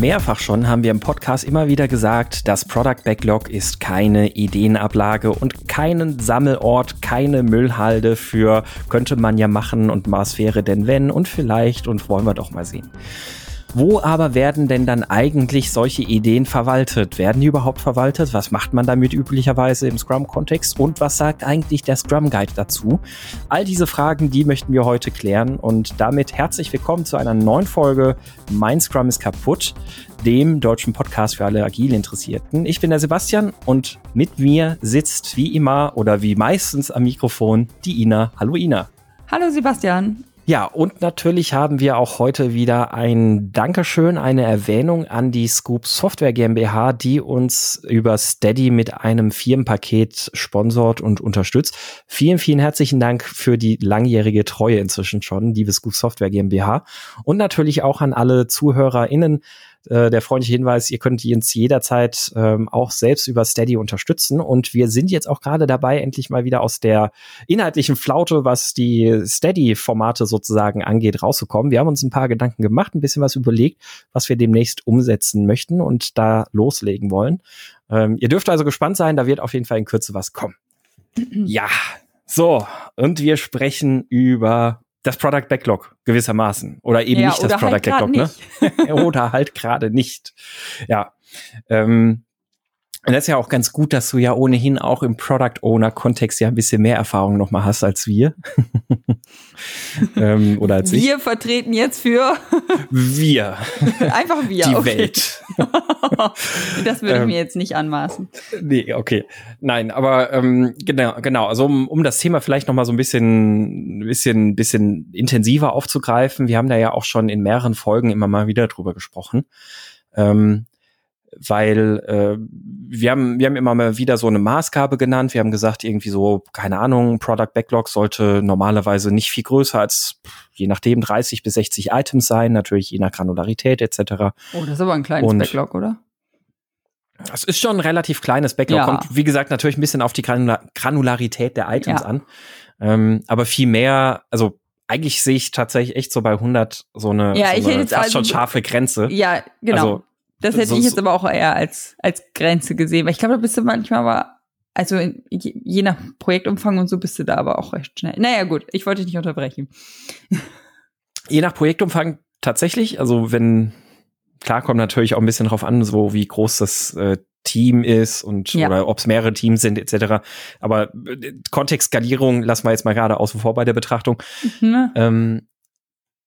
Mehrfach schon haben wir im Podcast immer wieder gesagt, das Product Backlog ist keine Ideenablage und keinen Sammelort, keine Müllhalde für könnte man ja machen und was wäre denn wenn und vielleicht und wollen wir doch mal sehen. Wo aber werden denn dann eigentlich solche Ideen verwaltet? Werden die überhaupt verwaltet? Was macht man damit üblicherweise im Scrum-Kontext? Und was sagt eigentlich der Scrum Guide dazu? All diese Fragen, die möchten wir heute klären. Und damit herzlich willkommen zu einer neuen Folge Mein Scrum ist kaputt, dem deutschen Podcast für alle agil Interessierten. Ich bin der Sebastian und mit mir sitzt wie immer oder wie meistens am Mikrofon die Ina. Hallo Ina. Hallo Sebastian. Ja, und natürlich haben wir auch heute wieder ein Dankeschön, eine Erwähnung an die Scoop Software GmbH, die uns über Steady mit einem Firmenpaket sponsort und unterstützt. Vielen, vielen herzlichen Dank für die langjährige Treue inzwischen schon, liebe Scoop Software GmbH. Und natürlich auch an alle ZuhörerInnen, äh, der freundliche Hinweis, ihr könnt uns jederzeit ähm, auch selbst über Steady unterstützen. Und wir sind jetzt auch gerade dabei, endlich mal wieder aus der inhaltlichen Flaute, was die Steady-Formate sozusagen angeht, rauszukommen. Wir haben uns ein paar Gedanken gemacht, ein bisschen was überlegt, was wir demnächst umsetzen möchten und da loslegen wollen. Ähm, ihr dürft also gespannt sein, da wird auf jeden Fall in Kürze was kommen. ja, so, und wir sprechen über das Product Backlog gewissermaßen oder eben ja, nicht das Product halt Backlog, ne? oder halt gerade nicht. Ja. Ähm, und das ist ja auch ganz gut, dass du ja ohnehin auch im Product Owner Kontext ja ein bisschen mehr Erfahrung noch mal hast als wir. ähm, oder als wir ich. vertreten jetzt für wir. Einfach wir. Die okay. Welt. das würde ich ähm, mir jetzt nicht anmaßen. Nee, okay. Nein, aber ähm, genau, genau. Also um, um das Thema vielleicht noch mal so ein bisschen, bisschen, bisschen intensiver aufzugreifen. Wir haben da ja auch schon in mehreren Folgen immer mal wieder drüber gesprochen. Ähm, weil äh, wir haben wir haben immer mal wieder so eine Maßgabe genannt. Wir haben gesagt irgendwie so keine Ahnung, Product Backlog sollte normalerweise nicht viel größer als je nachdem 30 bis 60 Items sein, natürlich je nach Granularität etc. Oh, das ist aber ein kleines Und Backlog, oder? Das ist schon ein relativ kleines Backlog. Ja. Kommt, wie gesagt, natürlich ein bisschen auf die Granularität der Items ja. an. Ähm, aber viel mehr, also eigentlich sehe ich tatsächlich echt so bei 100 so eine, ja, so eine fast also, schon scharfe Grenze. Ja, genau. Also, das hätte ich jetzt aber auch eher als, als Grenze gesehen, weil ich glaube, da bist du manchmal aber, also je nach Projektumfang und so bist du da aber auch recht schnell. Naja, gut, ich wollte dich nicht unterbrechen. Je nach Projektumfang tatsächlich, also wenn, klar kommt natürlich auch ein bisschen drauf an, so wie groß das äh, Team ist und ja. oder ob es mehrere Teams sind etc. Aber äh, Kontextskalierung lassen wir jetzt mal gerade außen vor bei der Betrachtung. Mhm. Ähm,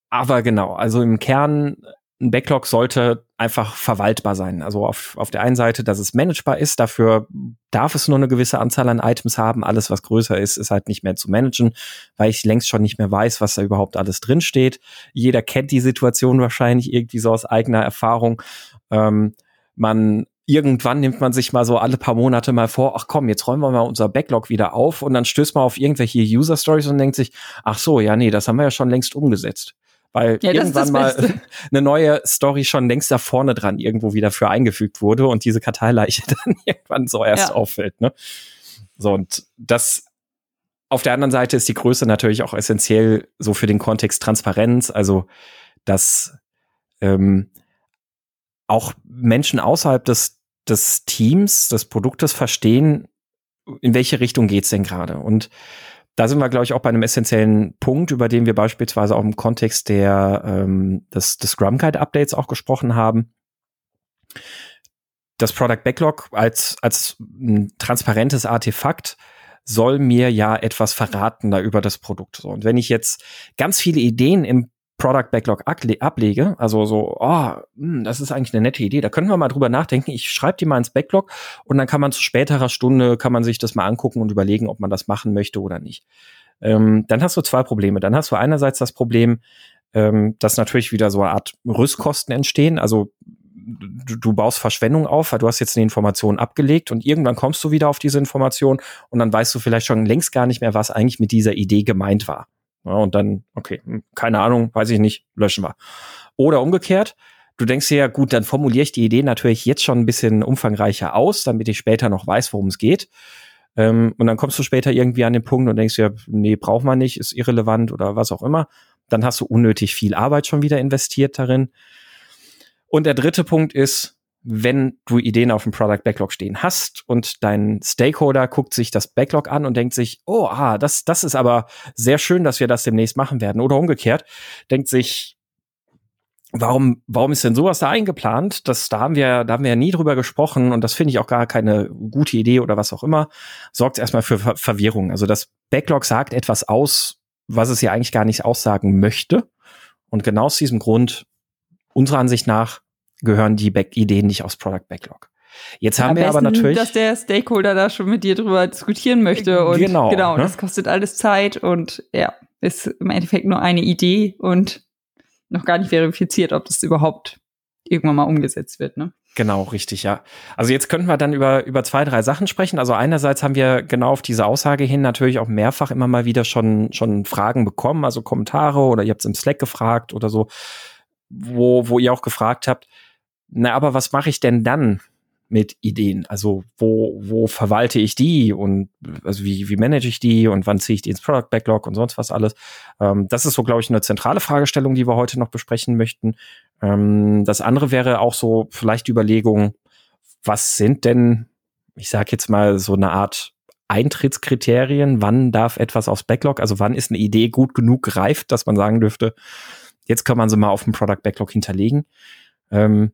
aber genau, also im Kern ein Backlog sollte einfach verwaltbar sein. Also auf, auf der einen Seite, dass es managebar ist, dafür darf es nur eine gewisse Anzahl an Items haben. Alles, was größer ist, ist halt nicht mehr zu managen, weil ich längst schon nicht mehr weiß, was da überhaupt alles drin steht. Jeder kennt die Situation wahrscheinlich irgendwie so aus eigener Erfahrung. Ähm, man irgendwann nimmt man sich mal so alle paar Monate mal vor, ach komm, jetzt räumen wir mal unser Backlog wieder auf und dann stößt man auf irgendwelche User Stories und denkt sich, ach so, ja, nee, das haben wir ja schon längst umgesetzt weil ja, irgendwann mal eine neue Story schon längst da vorne dran irgendwo wieder für eingefügt wurde und diese Karteileiche dann irgendwann so erst ja. auffällt. Ne? So, und das auf der anderen Seite ist die Größe natürlich auch essentiell so für den Kontext Transparenz, also dass ähm, auch Menschen außerhalb des, des Teams, des Produktes verstehen, in welche Richtung geht's denn gerade. Und da sind wir, glaube ich, auch bei einem essentiellen Punkt, über den wir beispielsweise auch im Kontext der, ähm, des, des Scrum Guide Updates auch gesprochen haben. Das Product Backlog als, als ein transparentes Artefakt soll mir ja etwas verraten da über das Produkt. Und wenn ich jetzt ganz viele Ideen im Product Backlog ablege, also so, oh, hm, das ist eigentlich eine nette Idee, da können wir mal drüber nachdenken. Ich schreibe die mal ins Backlog und dann kann man zu späterer Stunde, kann man sich das mal angucken und überlegen, ob man das machen möchte oder nicht. Ähm, dann hast du zwei Probleme. Dann hast du einerseits das Problem, ähm, dass natürlich wieder so eine Art Rüstkosten entstehen. Also du, du baust Verschwendung auf, weil du hast jetzt eine Information abgelegt und irgendwann kommst du wieder auf diese Information und dann weißt du vielleicht schon längst gar nicht mehr, was eigentlich mit dieser Idee gemeint war. Ja, und dann, okay, hm, keine Ahnung, weiß ich nicht, löschen wir. Oder umgekehrt, du denkst dir ja, gut, dann formuliere ich die Idee natürlich jetzt schon ein bisschen umfangreicher aus, damit ich später noch weiß, worum es geht. Ähm, und dann kommst du später irgendwie an den Punkt und denkst dir, nee, braucht man nicht, ist irrelevant oder was auch immer. Dann hast du unnötig viel Arbeit schon wieder investiert darin. Und der dritte Punkt ist, wenn du Ideen auf dem Product Backlog stehen hast und dein Stakeholder guckt sich das Backlog an und denkt sich, oh, ah, das, das ist aber sehr schön, dass wir das demnächst machen werden. Oder umgekehrt, denkt sich, warum, warum ist denn sowas da eingeplant? Das, da haben wir, da haben wir ja nie drüber gesprochen und das finde ich auch gar keine gute Idee oder was auch immer. Sorgt erstmal für Ver Verwirrung. Also das Backlog sagt etwas aus, was es ja eigentlich gar nicht aussagen möchte. Und genau aus diesem Grund, unserer Ansicht nach, gehören die Back Ideen nicht aufs Product Backlog. Jetzt haben wir aber natürlich, dass der Stakeholder da schon mit dir drüber diskutieren möchte und genau, genau ne? das kostet alles Zeit und ja, ist im Endeffekt nur eine Idee und noch gar nicht verifiziert, ob das überhaupt irgendwann mal umgesetzt wird, ne? Genau, richtig, ja. Also jetzt könnten wir dann über, über zwei, drei Sachen sprechen. Also einerseits haben wir genau auf diese Aussage hin natürlich auch mehrfach immer mal wieder schon, schon Fragen bekommen, also Kommentare oder ihr habt es im Slack gefragt oder so, wo, wo ihr auch gefragt habt, na, aber was mache ich denn dann, mit Ideen? Also wo, wo verwalte ich die und also wie, wie manage ich die und wann ziehe ich die ins Product Backlog und sonst was alles? Ähm, das ist so, glaube ich, eine zentrale Fragestellung, die wir heute noch besprechen möchten. Ähm, das andere wäre auch so vielleicht die Überlegung, was sind denn, ich sage jetzt mal, so eine Art Eintrittskriterien, wann darf etwas aufs Backlog, also wann ist eine Idee gut genug gereift, dass man sagen dürfte, jetzt kann man sie mal auf dem Product Backlog hinterlegen. Ähm,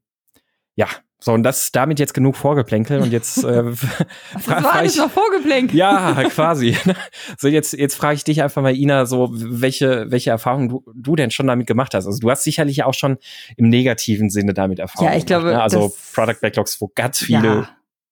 ja, so, und das damit jetzt genug Vorgeplänkel und jetzt äh, das war alles noch Vorgeplänkel. Ja, quasi. so, jetzt, jetzt frage ich dich einfach mal, Ina, so welche, welche Erfahrungen du, du denn schon damit gemacht hast. Also du hast sicherlich auch schon im negativen Sinne damit Erfahrungen. Ja, ich glaube. ne? Also Product Backlogs, wo ganz viele ja.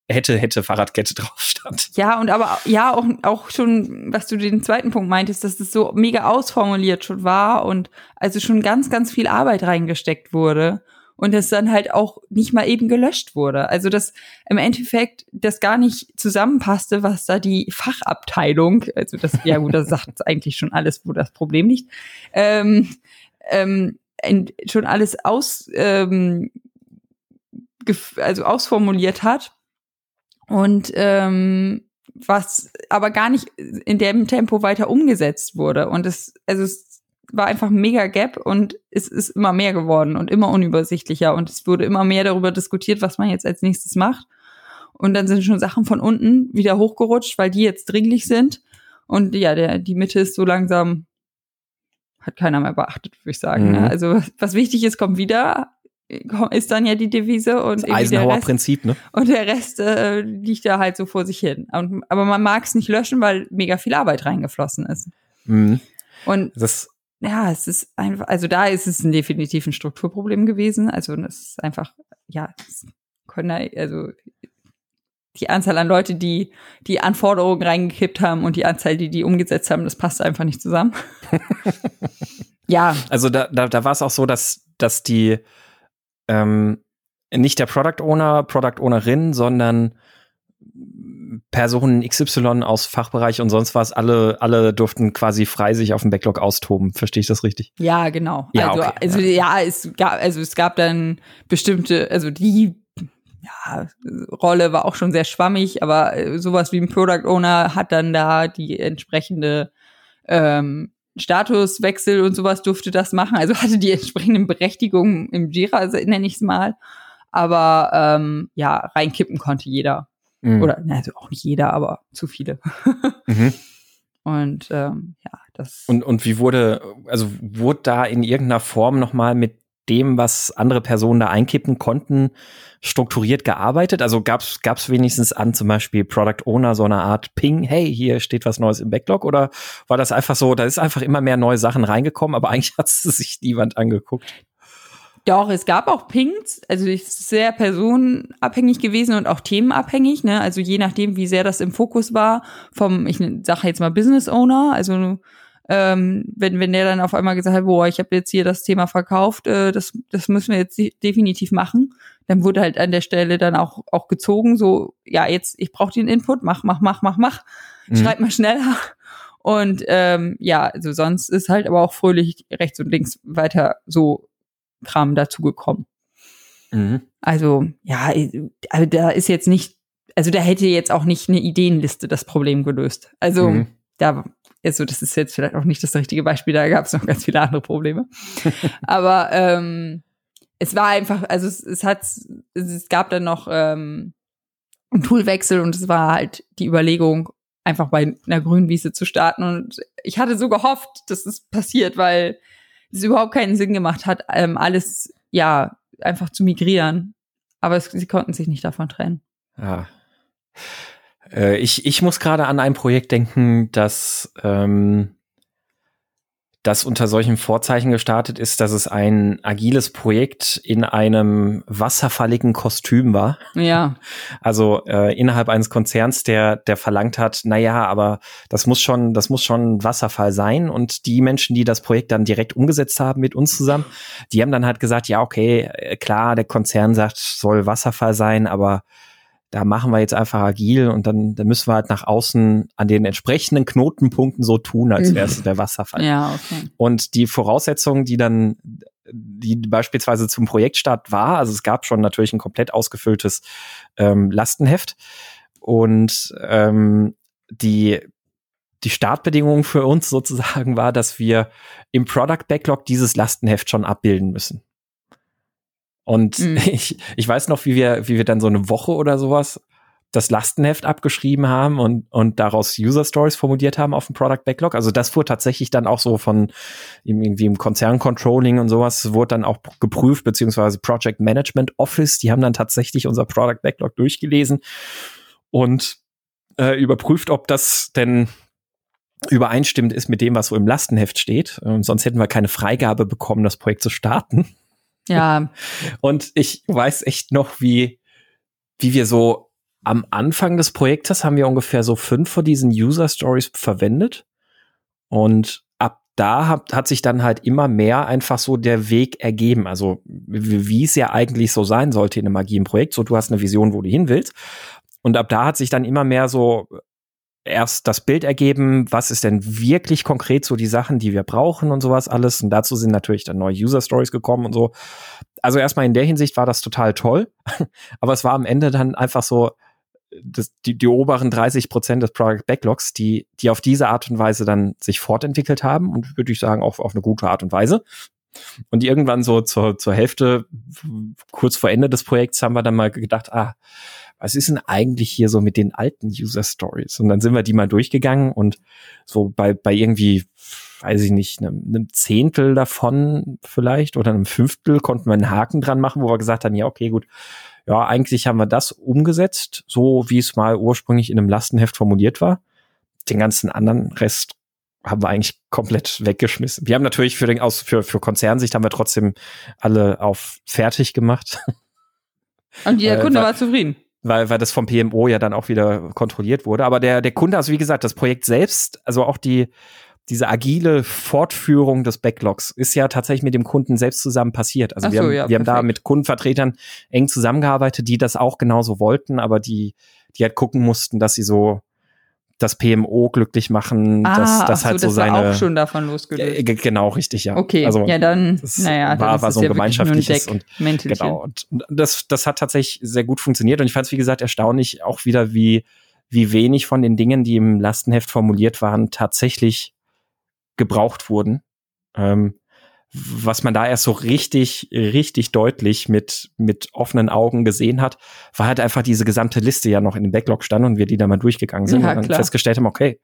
hätte, hätte Fahrradkette drauf stand. Ja, und aber ja, auch, auch schon, was du den zweiten Punkt meintest, dass das so mega ausformuliert schon war und also schon ganz, ganz viel Arbeit reingesteckt wurde und es dann halt auch nicht mal eben gelöscht wurde. Also dass im Endeffekt das gar nicht zusammenpasste, was da die Fachabteilung, also das, ja gut, das sagt eigentlich schon alles, wo das Problem liegt, ähm, ähm, schon alles aus, ähm, also ausformuliert hat und ähm, was aber gar nicht in dem Tempo weiter umgesetzt wurde. Und es, also es war einfach ein mega Gap und es ist immer mehr geworden und immer unübersichtlicher und es wurde immer mehr darüber diskutiert, was man jetzt als nächstes macht. Und dann sind schon Sachen von unten wieder hochgerutscht, weil die jetzt dringlich sind. Und ja, der, die Mitte ist so langsam, hat keiner mehr beachtet, würde ich sagen. Ne? Mhm. Ne? Also was wichtig ist, kommt wieder, ist dann ja die Devise und das Eisenhower Prinzip, ne? Und der Rest äh, liegt da halt so vor sich hin. Und, aber man mag es nicht löschen, weil mega viel Arbeit reingeflossen ist. Mhm. Und das ja, es ist einfach, also da ist es ein definitiv ein Strukturproblem gewesen. Also das ist einfach, ja, können also die Anzahl an Leute, die die Anforderungen reingekippt haben und die Anzahl, die die umgesetzt haben, das passt einfach nicht zusammen. ja. Also da, da, da war es auch so, dass, dass die ähm, nicht der Product Owner, Product Ownerin, sondern Personen XY aus Fachbereich und sonst was, alle, alle durften quasi frei sich auf dem Backlog austoben. Verstehe ich das richtig? Ja, genau. Ja, also, okay. also ja, es gab, also es gab dann bestimmte, also die ja, Rolle war auch schon sehr schwammig, aber äh, sowas wie ein Product Owner hat dann da die entsprechende ähm, Statuswechsel und sowas durfte das machen. Also hatte die entsprechenden Berechtigungen im Jira, nenne ich es mal. Aber ähm, ja, reinkippen konnte jeder. Mhm. Oder also auch nicht jeder, aber zu viele. mhm. Und ähm, ja, das. Und, und wie wurde, also wurde da in irgendeiner Form nochmal mit dem, was andere Personen da einkippen konnten, strukturiert gearbeitet? Also gab es wenigstens an zum Beispiel Product Owner so eine Art Ping, hey, hier steht was Neues im Backlog? Oder war das einfach so, da ist einfach immer mehr neue Sachen reingekommen, aber eigentlich hat es sich niemand angeguckt? Doch, es gab auch Pings, also es ist sehr personenabhängig gewesen und auch themenabhängig, ne? Also je nachdem, wie sehr das im Fokus war, vom, ich sage jetzt mal Business Owner, also ähm, wenn, wenn der dann auf einmal gesagt hat, boah, ich habe jetzt hier das Thema verkauft, äh, das, das müssen wir jetzt definitiv machen, dann wurde halt an der Stelle dann auch, auch gezogen, so, ja, jetzt, ich brauche den Input, mach, mach, mach, mach, mach, mhm. schreib mal schneller. Und ähm, ja, also sonst ist halt aber auch fröhlich rechts und links weiter so Kram dazugekommen. Mhm. Also, ja, also da ist jetzt nicht, also da hätte jetzt auch nicht eine Ideenliste das Problem gelöst. Also, mhm. da, also das ist jetzt vielleicht auch nicht das richtige Beispiel, da gab es noch ganz viele andere Probleme. Aber ähm, es war einfach, also es, es hat, es gab dann noch ähm, einen Toolwechsel und es war halt die Überlegung, einfach bei einer Grünwiese zu starten. Und ich hatte so gehofft, dass es passiert, weil es überhaupt keinen Sinn gemacht hat, ähm, alles ja einfach zu migrieren. Aber es, sie konnten sich nicht davon trennen. Ja. Äh, ich, ich muss gerade an ein Projekt denken, das ähm, das unter solchen Vorzeichen gestartet ist, dass es ein agiles Projekt in einem wasserfalligen Kostüm war. Ja. Also äh, innerhalb eines Konzerns, der der verlangt hat, na ja, aber das muss schon, das muss schon Wasserfall sein. Und die Menschen, die das Projekt dann direkt umgesetzt haben mit uns zusammen, die haben dann halt gesagt, ja okay, äh, klar, der Konzern sagt, soll Wasserfall sein, aber da machen wir jetzt einfach agil und dann, dann müssen wir halt nach außen an den entsprechenden Knotenpunkten so tun, als wäre es der Wasserfall. Ja, okay. Und die Voraussetzungen, die dann, die beispielsweise zum Projektstart war, also es gab schon natürlich ein komplett ausgefülltes ähm, Lastenheft und ähm, die die Startbedingung für uns sozusagen war, dass wir im Product Backlog dieses Lastenheft schon abbilden müssen. Und mhm. ich, ich weiß noch, wie wir, wie wir dann so eine Woche oder sowas das Lastenheft abgeschrieben haben und, und daraus User Stories formuliert haben auf dem Product Backlog. Also das wurde tatsächlich dann auch so von irgendwie im Konzern Controlling und sowas wurde dann auch geprüft, beziehungsweise Project Management Office, die haben dann tatsächlich unser Product Backlog durchgelesen und äh, überprüft, ob das denn übereinstimmend ist mit dem, was so im Lastenheft steht. Und sonst hätten wir keine Freigabe bekommen, das Projekt zu starten. Ja. Und ich weiß echt noch, wie, wie wir so am Anfang des Projektes haben wir ungefähr so fünf von diesen User Stories verwendet. Und ab da hat, hat sich dann halt immer mehr einfach so der Weg ergeben. Also, wie, es ja eigentlich so sein sollte in einem agilen Projekt. So, du hast eine Vision, wo du hin willst. Und ab da hat sich dann immer mehr so erst das Bild ergeben, was ist denn wirklich konkret so die Sachen, die wir brauchen und sowas alles. Und dazu sind natürlich dann neue User Stories gekommen und so. Also erstmal in der Hinsicht war das total toll. Aber es war am Ende dann einfach so, das, die, die oberen 30 Prozent des Product Backlogs, die, die auf diese Art und Weise dann sich fortentwickelt haben und würde ich sagen auch auf eine gute Art und Weise. Und irgendwann so zur, zur Hälfte, kurz vor Ende des Projekts, haben wir dann mal gedacht, ah, was ist denn eigentlich hier so mit den alten User Stories? Und dann sind wir die mal durchgegangen und so bei, bei irgendwie, weiß ich nicht, einem, einem Zehntel davon vielleicht oder einem Fünftel konnten wir einen Haken dran machen, wo wir gesagt haben, ja, okay, gut, ja, eigentlich haben wir das umgesetzt, so wie es mal ursprünglich in einem Lastenheft formuliert war. Den ganzen anderen Rest haben wir eigentlich komplett weggeschmissen. Wir haben natürlich für den aus für für Konzernsicht haben wir trotzdem alle auf fertig gemacht. Und der Kunde war zufrieden weil, weil das vom PMO ja dann auch wieder kontrolliert wurde. Aber der, der Kunde, also wie gesagt, das Projekt selbst, also auch die, diese agile Fortführung des Backlogs ist ja tatsächlich mit dem Kunden selbst zusammen passiert. Also so, wir, haben, ja, wir haben da mit Kundenvertretern eng zusammengearbeitet, die das auch genauso wollten, aber die, die halt gucken mussten, dass sie so das PMO glücklich machen, ah, dass das halt so, das seine war auch schon davon losgelöst. Genau, richtig, ja. Okay, also, ja dann, naja, war, war so ein gemeinschaftliches und genau und das das hat tatsächlich sehr gut funktioniert und ich fand es wie gesagt erstaunlich auch wieder wie wie wenig von den Dingen, die im Lastenheft formuliert waren, tatsächlich gebraucht wurden. Ähm, was man da erst so richtig, richtig deutlich mit, mit offenen Augen gesehen hat, war halt einfach diese gesamte Liste ja noch in dem Backlog stand und wir die da mal durchgegangen sind ja, und dann klar. festgestellt haben, okay,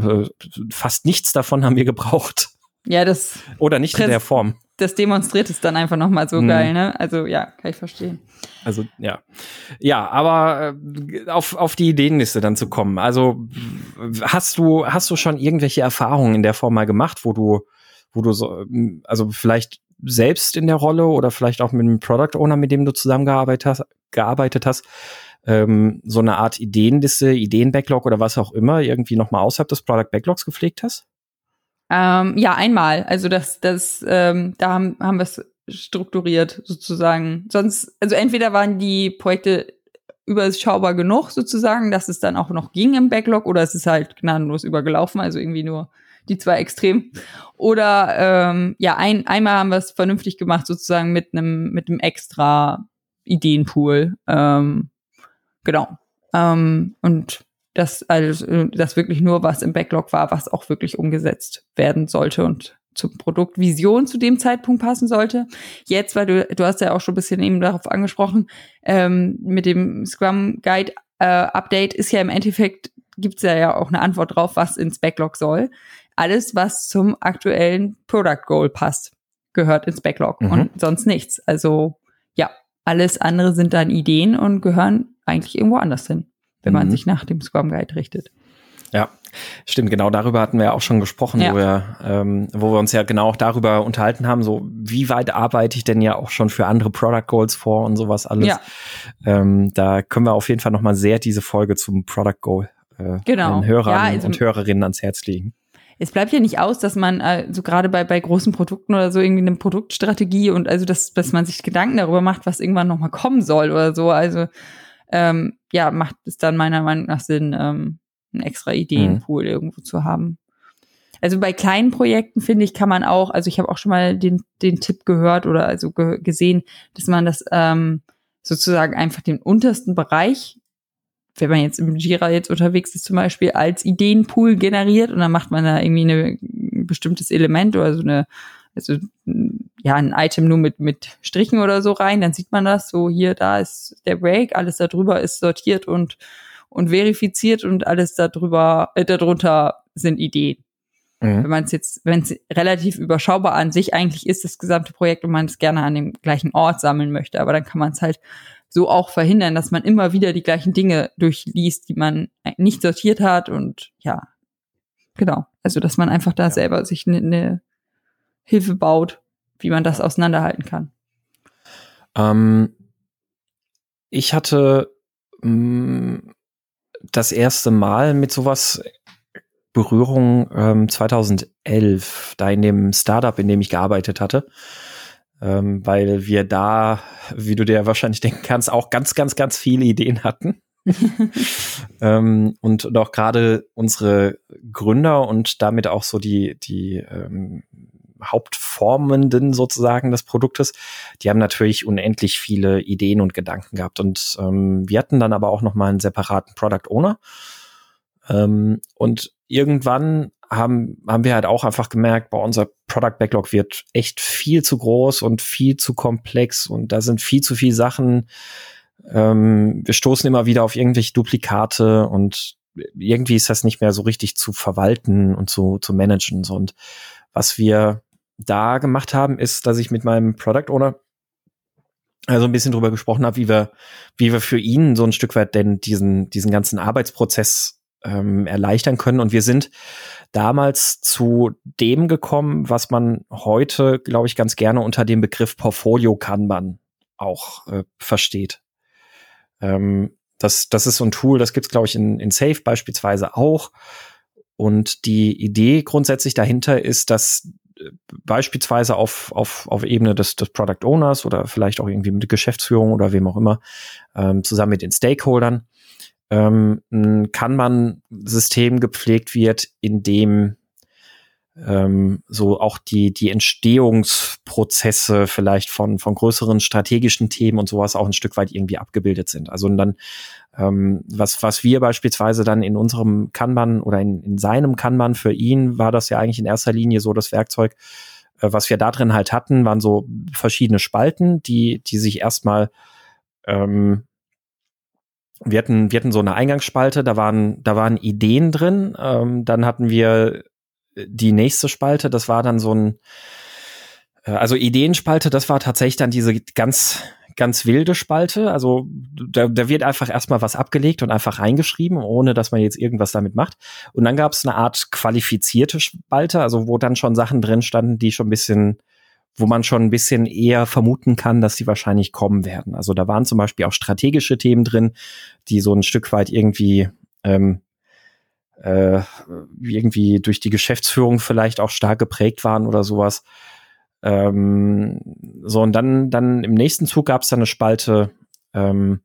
äh, fast nichts davon haben wir gebraucht. Ja, das. Oder nicht in der Form. Das demonstriert es dann einfach nochmal so mhm. geil, ne? Also ja, kann ich verstehen. Also ja. Ja, aber äh, auf, auf die Ideenliste dann zu kommen. Also hast du, hast du schon irgendwelche Erfahrungen in der Form mal gemacht, wo du wo du so, ähm, also vielleicht selbst in der Rolle oder vielleicht auch mit einem Product Owner, mit dem du zusammengearbeitet hast, gearbeitet hast, ähm, so eine Art Ideenliste, Ideenbacklog oder was auch immer irgendwie nochmal außerhalb des Product Backlogs gepflegt hast? Ähm, ja, einmal. Also das, das, ähm, da haben, haben wir es strukturiert sozusagen. Sonst, also entweder waren die Projekte überschaubar genug sozusagen, dass es dann auch noch ging im Backlog oder es ist halt gnadenlos übergelaufen, also irgendwie nur die zwei Extrem. Oder ähm, ja, ein, einmal haben wir es vernünftig gemacht, sozusagen mit einem mit einem extra Ideenpool. Ähm, genau. Ähm, und das also das wirklich nur was im Backlog war, was auch wirklich umgesetzt werden sollte und zum Produktvision zu dem Zeitpunkt passen sollte. Jetzt, weil du, du hast ja auch schon ein bisschen eben darauf angesprochen, ähm, mit dem Scrum Guide äh, Update ist ja im Endeffekt, gibt's ja, ja auch eine Antwort drauf, was ins Backlog soll. Alles, was zum aktuellen Product Goal passt, gehört ins Backlog mhm. und sonst nichts. Also ja, alles andere sind dann Ideen und gehören eigentlich irgendwo anders hin, wenn mhm. man sich nach dem Scrum Guide richtet. Ja, stimmt. Genau darüber hatten wir ja auch schon gesprochen, ja. wo, wir, ähm, wo wir uns ja genau auch darüber unterhalten haben, so wie weit arbeite ich denn ja auch schon für andere Product Goals vor und sowas alles. Ja. Ähm, da können wir auf jeden Fall nochmal sehr diese Folge zum Product Goal äh, genau. den Hörern ja, also, und Hörerinnen ans Herz legen. Es bleibt ja nicht aus, dass man äh, so gerade bei bei großen Produkten oder so irgendwie eine Produktstrategie und also dass dass man sich Gedanken darüber macht, was irgendwann nochmal kommen soll oder so. Also ähm, ja, macht es dann meiner Meinung nach Sinn, ähm, einen extra Ideenpool mhm. irgendwo zu haben. Also bei kleinen Projekten finde ich, kann man auch, also ich habe auch schon mal den, den Tipp gehört oder also ge gesehen, dass man das ähm, sozusagen einfach den untersten Bereich, wenn man jetzt im Jira jetzt unterwegs ist zum Beispiel, als Ideenpool generiert und dann macht man da irgendwie eine, ein bestimmtes Element oder so eine, also ja, ein Item nur mit, mit Strichen oder so rein, dann sieht man das so, hier, da ist der Break, alles darüber ist sortiert und und verifiziert und alles darüber, äh, darunter sind Ideen. Mhm. Wenn man es jetzt, wenn es relativ überschaubar an sich eigentlich ist, das gesamte Projekt und man es gerne an dem gleichen Ort sammeln möchte, aber dann kann man es halt so auch verhindern, dass man immer wieder die gleichen Dinge durchliest, die man nicht sortiert hat und ja, genau. Also, dass man einfach da ja. selber sich eine ne Hilfe baut, wie man das auseinanderhalten kann. Ähm, ich hatte mh, mm, das erste Mal mit sowas Berührung ähm, 2011, da in dem Startup, in dem ich gearbeitet hatte. Ähm, weil wir da, wie du dir wahrscheinlich denken kannst, auch ganz, ganz, ganz viele Ideen hatten. ähm, und, auch gerade unsere Gründer und damit auch so die, die ähm, Hauptformenden sozusagen des Produktes, die haben natürlich unendlich viele Ideen und Gedanken gehabt. Und ähm, wir hatten dann aber auch noch mal einen separaten Product Owner. Ähm, und irgendwann haben, haben wir halt auch einfach gemerkt, bei unser Product Backlog wird echt viel zu groß und viel zu komplex und da sind viel zu viele Sachen. Ähm, wir stoßen immer wieder auf irgendwelche Duplikate und irgendwie ist das nicht mehr so richtig zu verwalten und zu, zu managen. Und was wir da gemacht haben, ist, dass ich mit meinem Product Owner also ein bisschen drüber gesprochen habe, wie wir, wie wir für ihn so ein Stück weit denn diesen, diesen ganzen Arbeitsprozess ähm, erleichtern können. Und wir sind damals zu dem gekommen, was man heute, glaube ich, ganz gerne unter dem Begriff Portfolio Kanban auch äh, versteht. Ähm, das, das ist so ein Tool, das gibt's glaube ich, in, in Safe beispielsweise auch. Und die Idee grundsätzlich dahinter ist, dass beispielsweise auf, auf, auf Ebene des, des Product Owners oder vielleicht auch irgendwie mit Geschäftsführung oder wem auch immer, ähm, zusammen mit den Stakeholdern, ähm, kann man System gepflegt wird, in dem ähm, so auch die, die Entstehungsprozesse vielleicht von, von größeren strategischen Themen und sowas auch ein Stück weit irgendwie abgebildet sind. Also und dann, ähm, was, was wir beispielsweise dann in unserem Kanban oder in, in seinem Kanban für ihn war das ja eigentlich in erster Linie so das Werkzeug, äh, was wir da drin halt hatten, waren so verschiedene Spalten, die, die sich erstmal ähm, wir hatten, wir hatten so eine Eingangsspalte, da waren, da waren Ideen drin. Ähm, dann hatten wir die nächste Spalte, das war dann so ein, äh, also Ideenspalte, das war tatsächlich dann diese ganz, ganz wilde Spalte. Also da, da wird einfach erstmal was abgelegt und einfach reingeschrieben, ohne dass man jetzt irgendwas damit macht. Und dann gab es eine Art qualifizierte Spalte, also wo dann schon Sachen drin standen, die schon ein bisschen, wo man schon ein bisschen eher vermuten kann, dass die wahrscheinlich kommen werden. Also da waren zum Beispiel auch strategische Themen drin, die so ein Stück weit irgendwie ähm, äh, irgendwie durch die Geschäftsführung vielleicht auch stark geprägt waren oder sowas. Ähm, so, und dann, dann im nächsten Zug gab es dann eine Spalte ähm,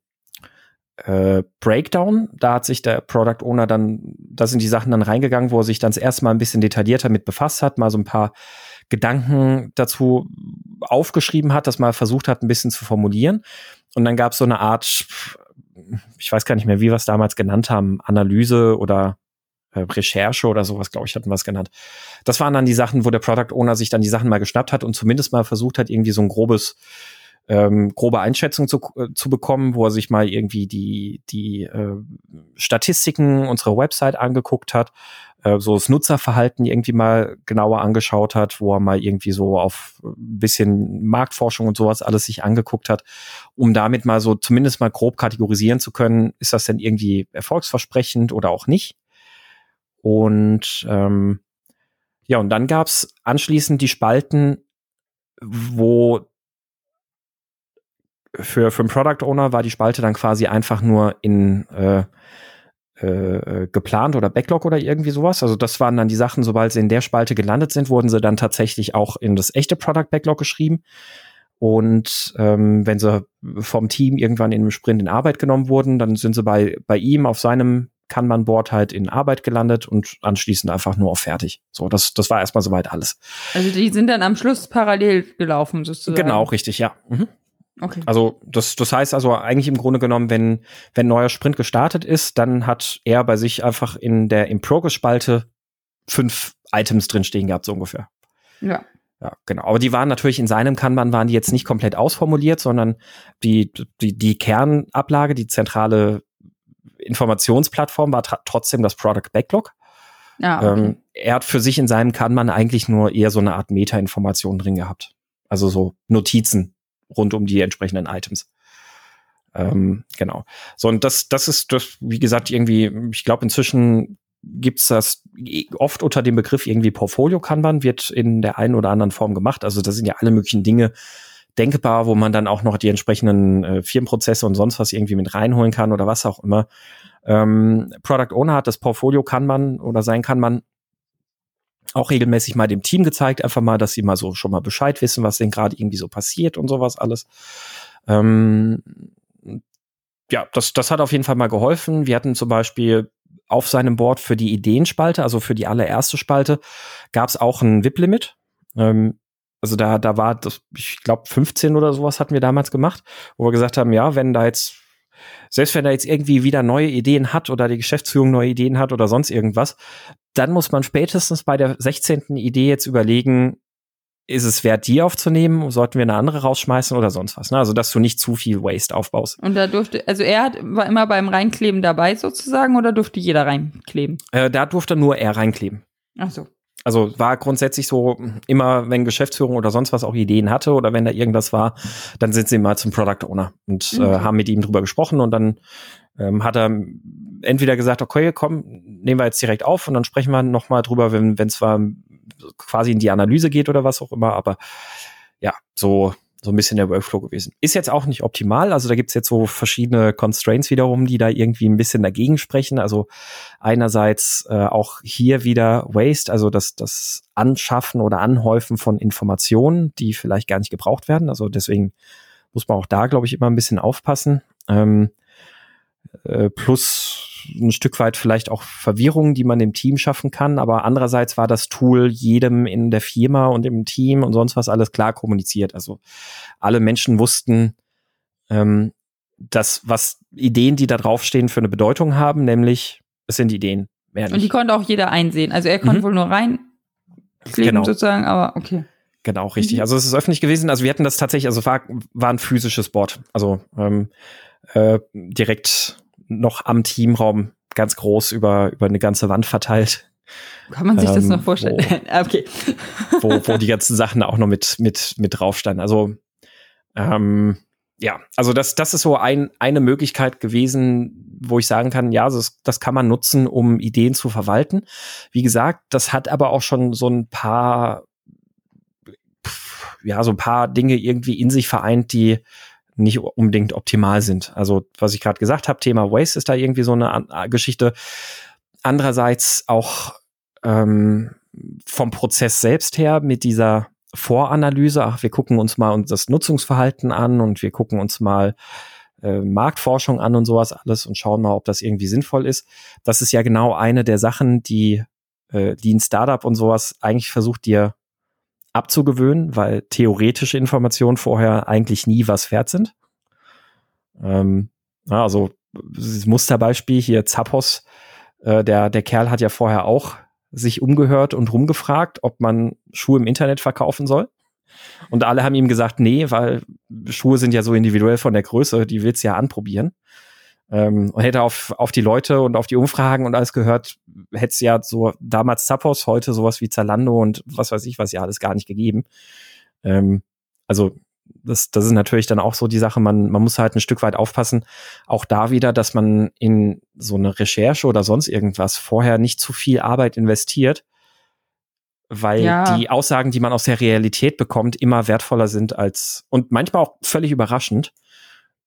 äh, Breakdown. Da hat sich der Product Owner dann, da sind die Sachen dann reingegangen, wo er sich dann das erste Mal ein bisschen detaillierter mit befasst hat, mal so ein paar Gedanken dazu aufgeschrieben hat, das mal versucht hat, ein bisschen zu formulieren. Und dann gab es so eine Art, ich weiß gar nicht mehr, wie wir es damals genannt haben, Analyse oder äh, Recherche oder sowas, glaube ich, hatten wir es genannt. Das waren dann die Sachen, wo der Product Owner sich dann die Sachen mal geschnappt hat und zumindest mal versucht hat, irgendwie so ein grobes ähm, grobe Einschätzung zu, äh, zu bekommen, wo er sich mal irgendwie die, die äh, Statistiken unserer Website angeguckt hat, äh, so das Nutzerverhalten irgendwie mal genauer angeschaut hat, wo er mal irgendwie so auf ein bisschen Marktforschung und sowas alles sich angeguckt hat, um damit mal so zumindest mal grob kategorisieren zu können, ist das denn irgendwie erfolgsversprechend oder auch nicht. Und ähm, ja, und dann gab's anschließend die Spalten, wo für, für einen Product Owner war die Spalte dann quasi einfach nur in äh, äh, geplant oder Backlog oder irgendwie sowas. Also das waren dann die Sachen, sobald sie in der Spalte gelandet sind, wurden sie dann tatsächlich auch in das echte Product Backlog geschrieben. Und ähm, wenn sie vom Team irgendwann in einem Sprint in Arbeit genommen wurden, dann sind sie bei, bei ihm auf seinem Kanban-Board halt in Arbeit gelandet und anschließend einfach nur auf fertig. So, das, das war erstmal soweit alles. Also die sind dann am Schluss parallel gelaufen, sozusagen. Genau, richtig, ja. Mhm. Okay. Also das, das heißt also eigentlich im Grunde genommen, wenn, wenn neuer Sprint gestartet ist, dann hat er bei sich einfach in der im Progress-Spalte fünf Items drinstehen gehabt, so ungefähr. Ja. Ja, genau. Aber die waren natürlich in seinem Kanban waren die jetzt nicht komplett ausformuliert, sondern die, die, die Kernablage, die zentrale Informationsplattform war trotzdem das Product Backlog. Ja, okay. ähm, er hat für sich in seinem Kanban eigentlich nur eher so eine Art Meta-Information drin gehabt. Also so Notizen, rund um die entsprechenden Items. Ähm, genau. So, und das, das ist das, wie gesagt, irgendwie, ich glaube, inzwischen gibt's das oft unter dem Begriff irgendwie Portfolio-Kanban, wird in der einen oder anderen Form gemacht. Also das sind ja alle möglichen Dinge denkbar, wo man dann auch noch die entsprechenden äh, Firmenprozesse und sonst was irgendwie mit reinholen kann oder was auch immer. Ähm, Product Owner hat das Portfolio Kanban oder sein Kanban auch regelmäßig mal dem Team gezeigt, einfach mal, dass sie mal so schon mal Bescheid wissen, was denn gerade irgendwie so passiert und sowas alles. Ähm, ja, das, das hat auf jeden Fall mal geholfen. Wir hatten zum Beispiel auf seinem Board für die Ideenspalte, also für die allererste Spalte, gab es auch ein VIP-Limit. Ähm, also da, da war das, ich glaube, 15 oder sowas hatten wir damals gemacht, wo wir gesagt haben, ja, wenn da jetzt selbst wenn er jetzt irgendwie wieder neue Ideen hat oder die Geschäftsführung neue Ideen hat oder sonst irgendwas, dann muss man spätestens bei der 16. Idee jetzt überlegen, ist es wert, die aufzunehmen? Sollten wir eine andere rausschmeißen oder sonst was? Ne? Also, dass du nicht zu viel Waste aufbaust. Und da durfte, also er hat, war immer beim Reinkleben dabei sozusagen oder durfte jeder reinkleben? Äh, da durfte nur er reinkleben. Ach so. Also war grundsätzlich so, immer wenn Geschäftsführung oder sonst was auch Ideen hatte oder wenn da irgendwas war, dann sind sie mal zum Product Owner und okay. äh, haben mit ihm drüber gesprochen und dann ähm, hat er entweder gesagt, okay, komm, nehmen wir jetzt direkt auf und dann sprechen wir nochmal drüber, wenn es zwar quasi in die Analyse geht oder was auch immer, aber ja, so so ein bisschen der Workflow gewesen. Ist jetzt auch nicht optimal, also da gibt's jetzt so verschiedene Constraints wiederum, die da irgendwie ein bisschen dagegen sprechen. Also einerseits äh, auch hier wieder Waste, also das, das Anschaffen oder Anhäufen von Informationen, die vielleicht gar nicht gebraucht werden. Also deswegen muss man auch da, glaube ich, immer ein bisschen aufpassen. Ähm, äh, plus ein Stück weit vielleicht auch Verwirrung, die man im Team schaffen kann. Aber andererseits war das Tool jedem in der Firma und im Team und sonst was alles klar kommuniziert. Also alle Menschen wussten, ähm, dass was Ideen, die da draufstehen, für eine Bedeutung haben, nämlich es sind Ideen. Mehr nicht. Und die konnte auch jeder einsehen. Also er konnte mhm. wohl nur rein genau. sozusagen, aber okay. Genau, richtig. Mhm. Also es ist öffentlich gewesen. Also wir hatten das tatsächlich, also war, war ein physisches Board. Also ähm, äh, direkt noch am Teamraum ganz groß über, über eine ganze Wand verteilt. Kann man sich ähm, das noch vorstellen? Wo, okay. wo, wo die ganzen Sachen auch noch mit, mit, mit drauf standen. Also, ähm, ja, also das, das ist so ein, eine Möglichkeit gewesen, wo ich sagen kann, ja, das, das kann man nutzen, um Ideen zu verwalten. Wie gesagt, das hat aber auch schon so ein paar, ja, so ein paar Dinge irgendwie in sich vereint, die nicht unbedingt optimal sind. Also was ich gerade gesagt habe, Thema Waste ist da irgendwie so eine Geschichte. Andererseits auch ähm, vom Prozess selbst her mit dieser Voranalyse, ach, wir gucken uns mal das Nutzungsverhalten an und wir gucken uns mal äh, Marktforschung an und sowas alles und schauen mal, ob das irgendwie sinnvoll ist. Das ist ja genau eine der Sachen, die, äh, die ein Startup und sowas eigentlich versucht dir abzugewöhnen, weil theoretische Informationen vorher eigentlich nie was wert sind. Ähm, also Musterbeispiel hier Zappos Äh, der, der Kerl hat ja vorher auch sich umgehört und rumgefragt, ob man Schuhe im Internet verkaufen soll. Und alle haben ihm gesagt, nee, weil Schuhe sind ja so individuell von der Größe, die willst du ja anprobieren. Ähm, und hätte auf, auf die Leute und auf die Umfragen und alles gehört, hätte es ja so damals Zappos, heute sowas wie Zalando und was weiß ich, was ja alles gar nicht gegeben. Ähm, also das, das ist natürlich dann auch so die Sache, man, man muss halt ein Stück weit aufpassen, auch da wieder, dass man in so eine Recherche oder sonst irgendwas vorher nicht zu viel Arbeit investiert, weil ja. die Aussagen, die man aus der Realität bekommt, immer wertvoller sind als und manchmal auch völlig überraschend.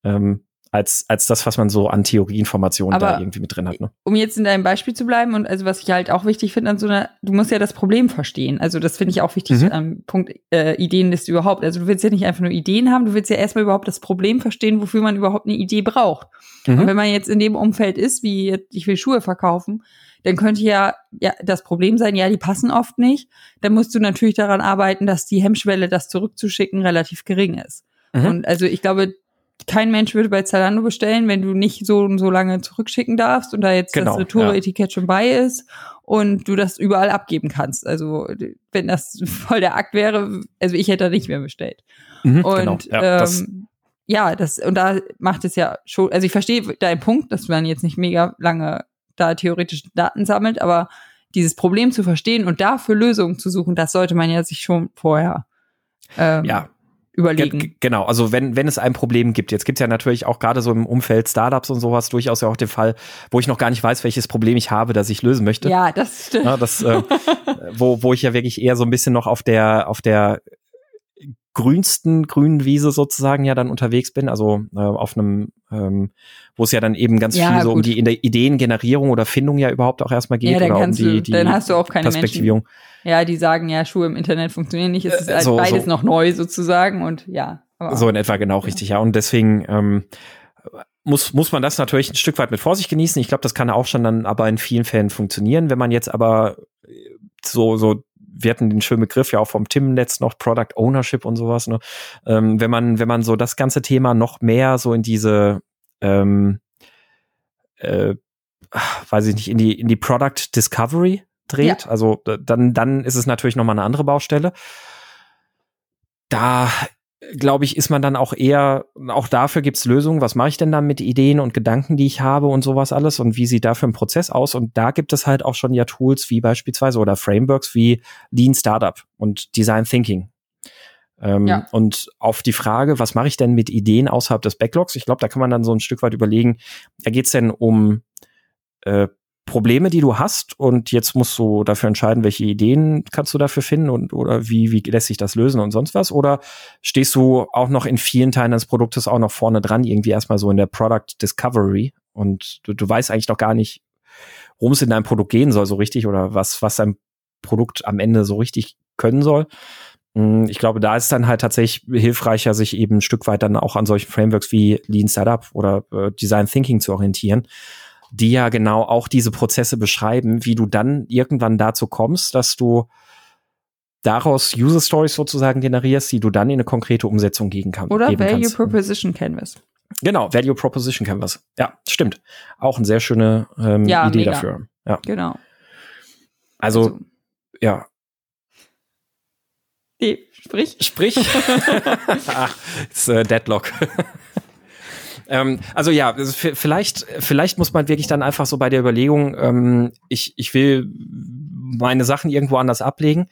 Ähm, als, als das, was man so an Theorieinformationen da irgendwie mit drin hat. Ne? Um jetzt in deinem Beispiel zu bleiben und also was ich halt auch wichtig finde an so einer, du musst ja das Problem verstehen. Also das finde ich auch wichtig mhm. am Punkt äh, Ideenliste überhaupt. Also du willst ja nicht einfach nur Ideen haben, du willst ja erstmal überhaupt das Problem verstehen, wofür man überhaupt eine Idee braucht. Mhm. Und wenn man jetzt in dem Umfeld ist, wie ich will Schuhe verkaufen, dann könnte ja, ja das Problem sein, ja, die passen oft nicht. Dann musst du natürlich daran arbeiten, dass die Hemmschwelle, das zurückzuschicken, relativ gering ist. Mhm. Und also ich glaube, kein Mensch würde bei Zalando bestellen, wenn du nicht so und so lange zurückschicken darfst und da jetzt genau, das Retour-Etikett ja. schon bei ist und du das überall abgeben kannst. Also wenn das voll der Akt wäre, also ich hätte da nicht mehr bestellt. Mhm, und genau. ja, ähm, das ja, das und da macht es ja schon, also ich verstehe deinen Punkt, dass man jetzt nicht mega lange da theoretisch Daten sammelt, aber dieses Problem zu verstehen und dafür Lösungen zu suchen, das sollte man ja sich schon vorher ähm, ja überlegen. Ge genau, also wenn, wenn es ein Problem gibt, jetzt gibt es ja natürlich auch gerade so im Umfeld Startups und sowas durchaus ja auch den Fall, wo ich noch gar nicht weiß, welches Problem ich habe, das ich lösen möchte. Ja, das stimmt. Ja, das, äh, wo, wo ich ja wirklich eher so ein bisschen noch auf der, auf der grünsten grünen Wiese sozusagen ja dann unterwegs bin, also äh, auf einem, ähm, wo es ja dann eben ganz ja, viel so gut. um die Ideengenerierung oder Findung ja überhaupt auch erstmal geht. Ja, dann, oder kannst um die, du, dann hast du auch keine Menschen. Ja, die sagen ja, Schuhe im Internet funktionieren nicht, es ist halt so, beides so. noch neu sozusagen und ja. so in etwa genau ja. richtig, ja. Und deswegen ähm, muss, muss man das natürlich ein Stück weit mit Vorsicht genießen. Ich glaube, das kann auch schon dann aber in vielen Fällen funktionieren. Wenn man jetzt aber so, so wir hatten den schönen Begriff ja auch vom Tim-Netz noch Product Ownership und sowas. Ne? Ähm, wenn man, wenn man so das ganze Thema noch mehr so in diese, ähm, äh, weiß ich nicht, in die, in die Product Discovery dreht, ja. also dann, dann ist es natürlich nochmal eine andere Baustelle. Da glaube ich, ist man dann auch eher, auch dafür gibt's Lösungen. Was mache ich denn dann mit Ideen und Gedanken, die ich habe und sowas alles und wie sieht dafür ein Prozess aus? Und da gibt es halt auch schon ja Tools wie beispielsweise oder Frameworks wie Lean Startup und Design Thinking. Ähm, ja. Und auf die Frage, was mache ich denn mit Ideen außerhalb des Backlogs? Ich glaube, da kann man dann so ein Stück weit überlegen, da geht's denn um äh, Probleme, die du hast und jetzt musst du dafür entscheiden, welche Ideen kannst du dafür finden und oder wie, wie lässt sich das lösen und sonst was? Oder stehst du auch noch in vielen Teilen des Produktes auch noch vorne dran, irgendwie erstmal so in der Product Discovery und du, du weißt eigentlich noch gar nicht, worum es in deinem Produkt gehen soll so richtig oder was, was dein Produkt am Ende so richtig können soll. Hm, ich glaube, da ist dann halt tatsächlich hilfreicher, sich eben ein Stück weit dann auch an solchen Frameworks wie Lean Startup oder äh, Design Thinking zu orientieren die ja genau auch diese Prozesse beschreiben, wie du dann irgendwann dazu kommst, dass du daraus User Stories sozusagen generierst, die du dann in eine konkrete Umsetzung gehen kannst. Oder Value kannst. Proposition Canvas. Genau, Value Proposition Canvas. Ja, stimmt. Auch eine sehr schöne ähm, ja, Idee mega. dafür. Ja, genau. Also, also. ja. Nee, sprich. Sprich. Ach, ist äh, Deadlock. Ähm, also ja, vielleicht, vielleicht muss man wirklich dann einfach so bei der Überlegung, ähm, ich, ich will meine Sachen irgendwo anders ablegen.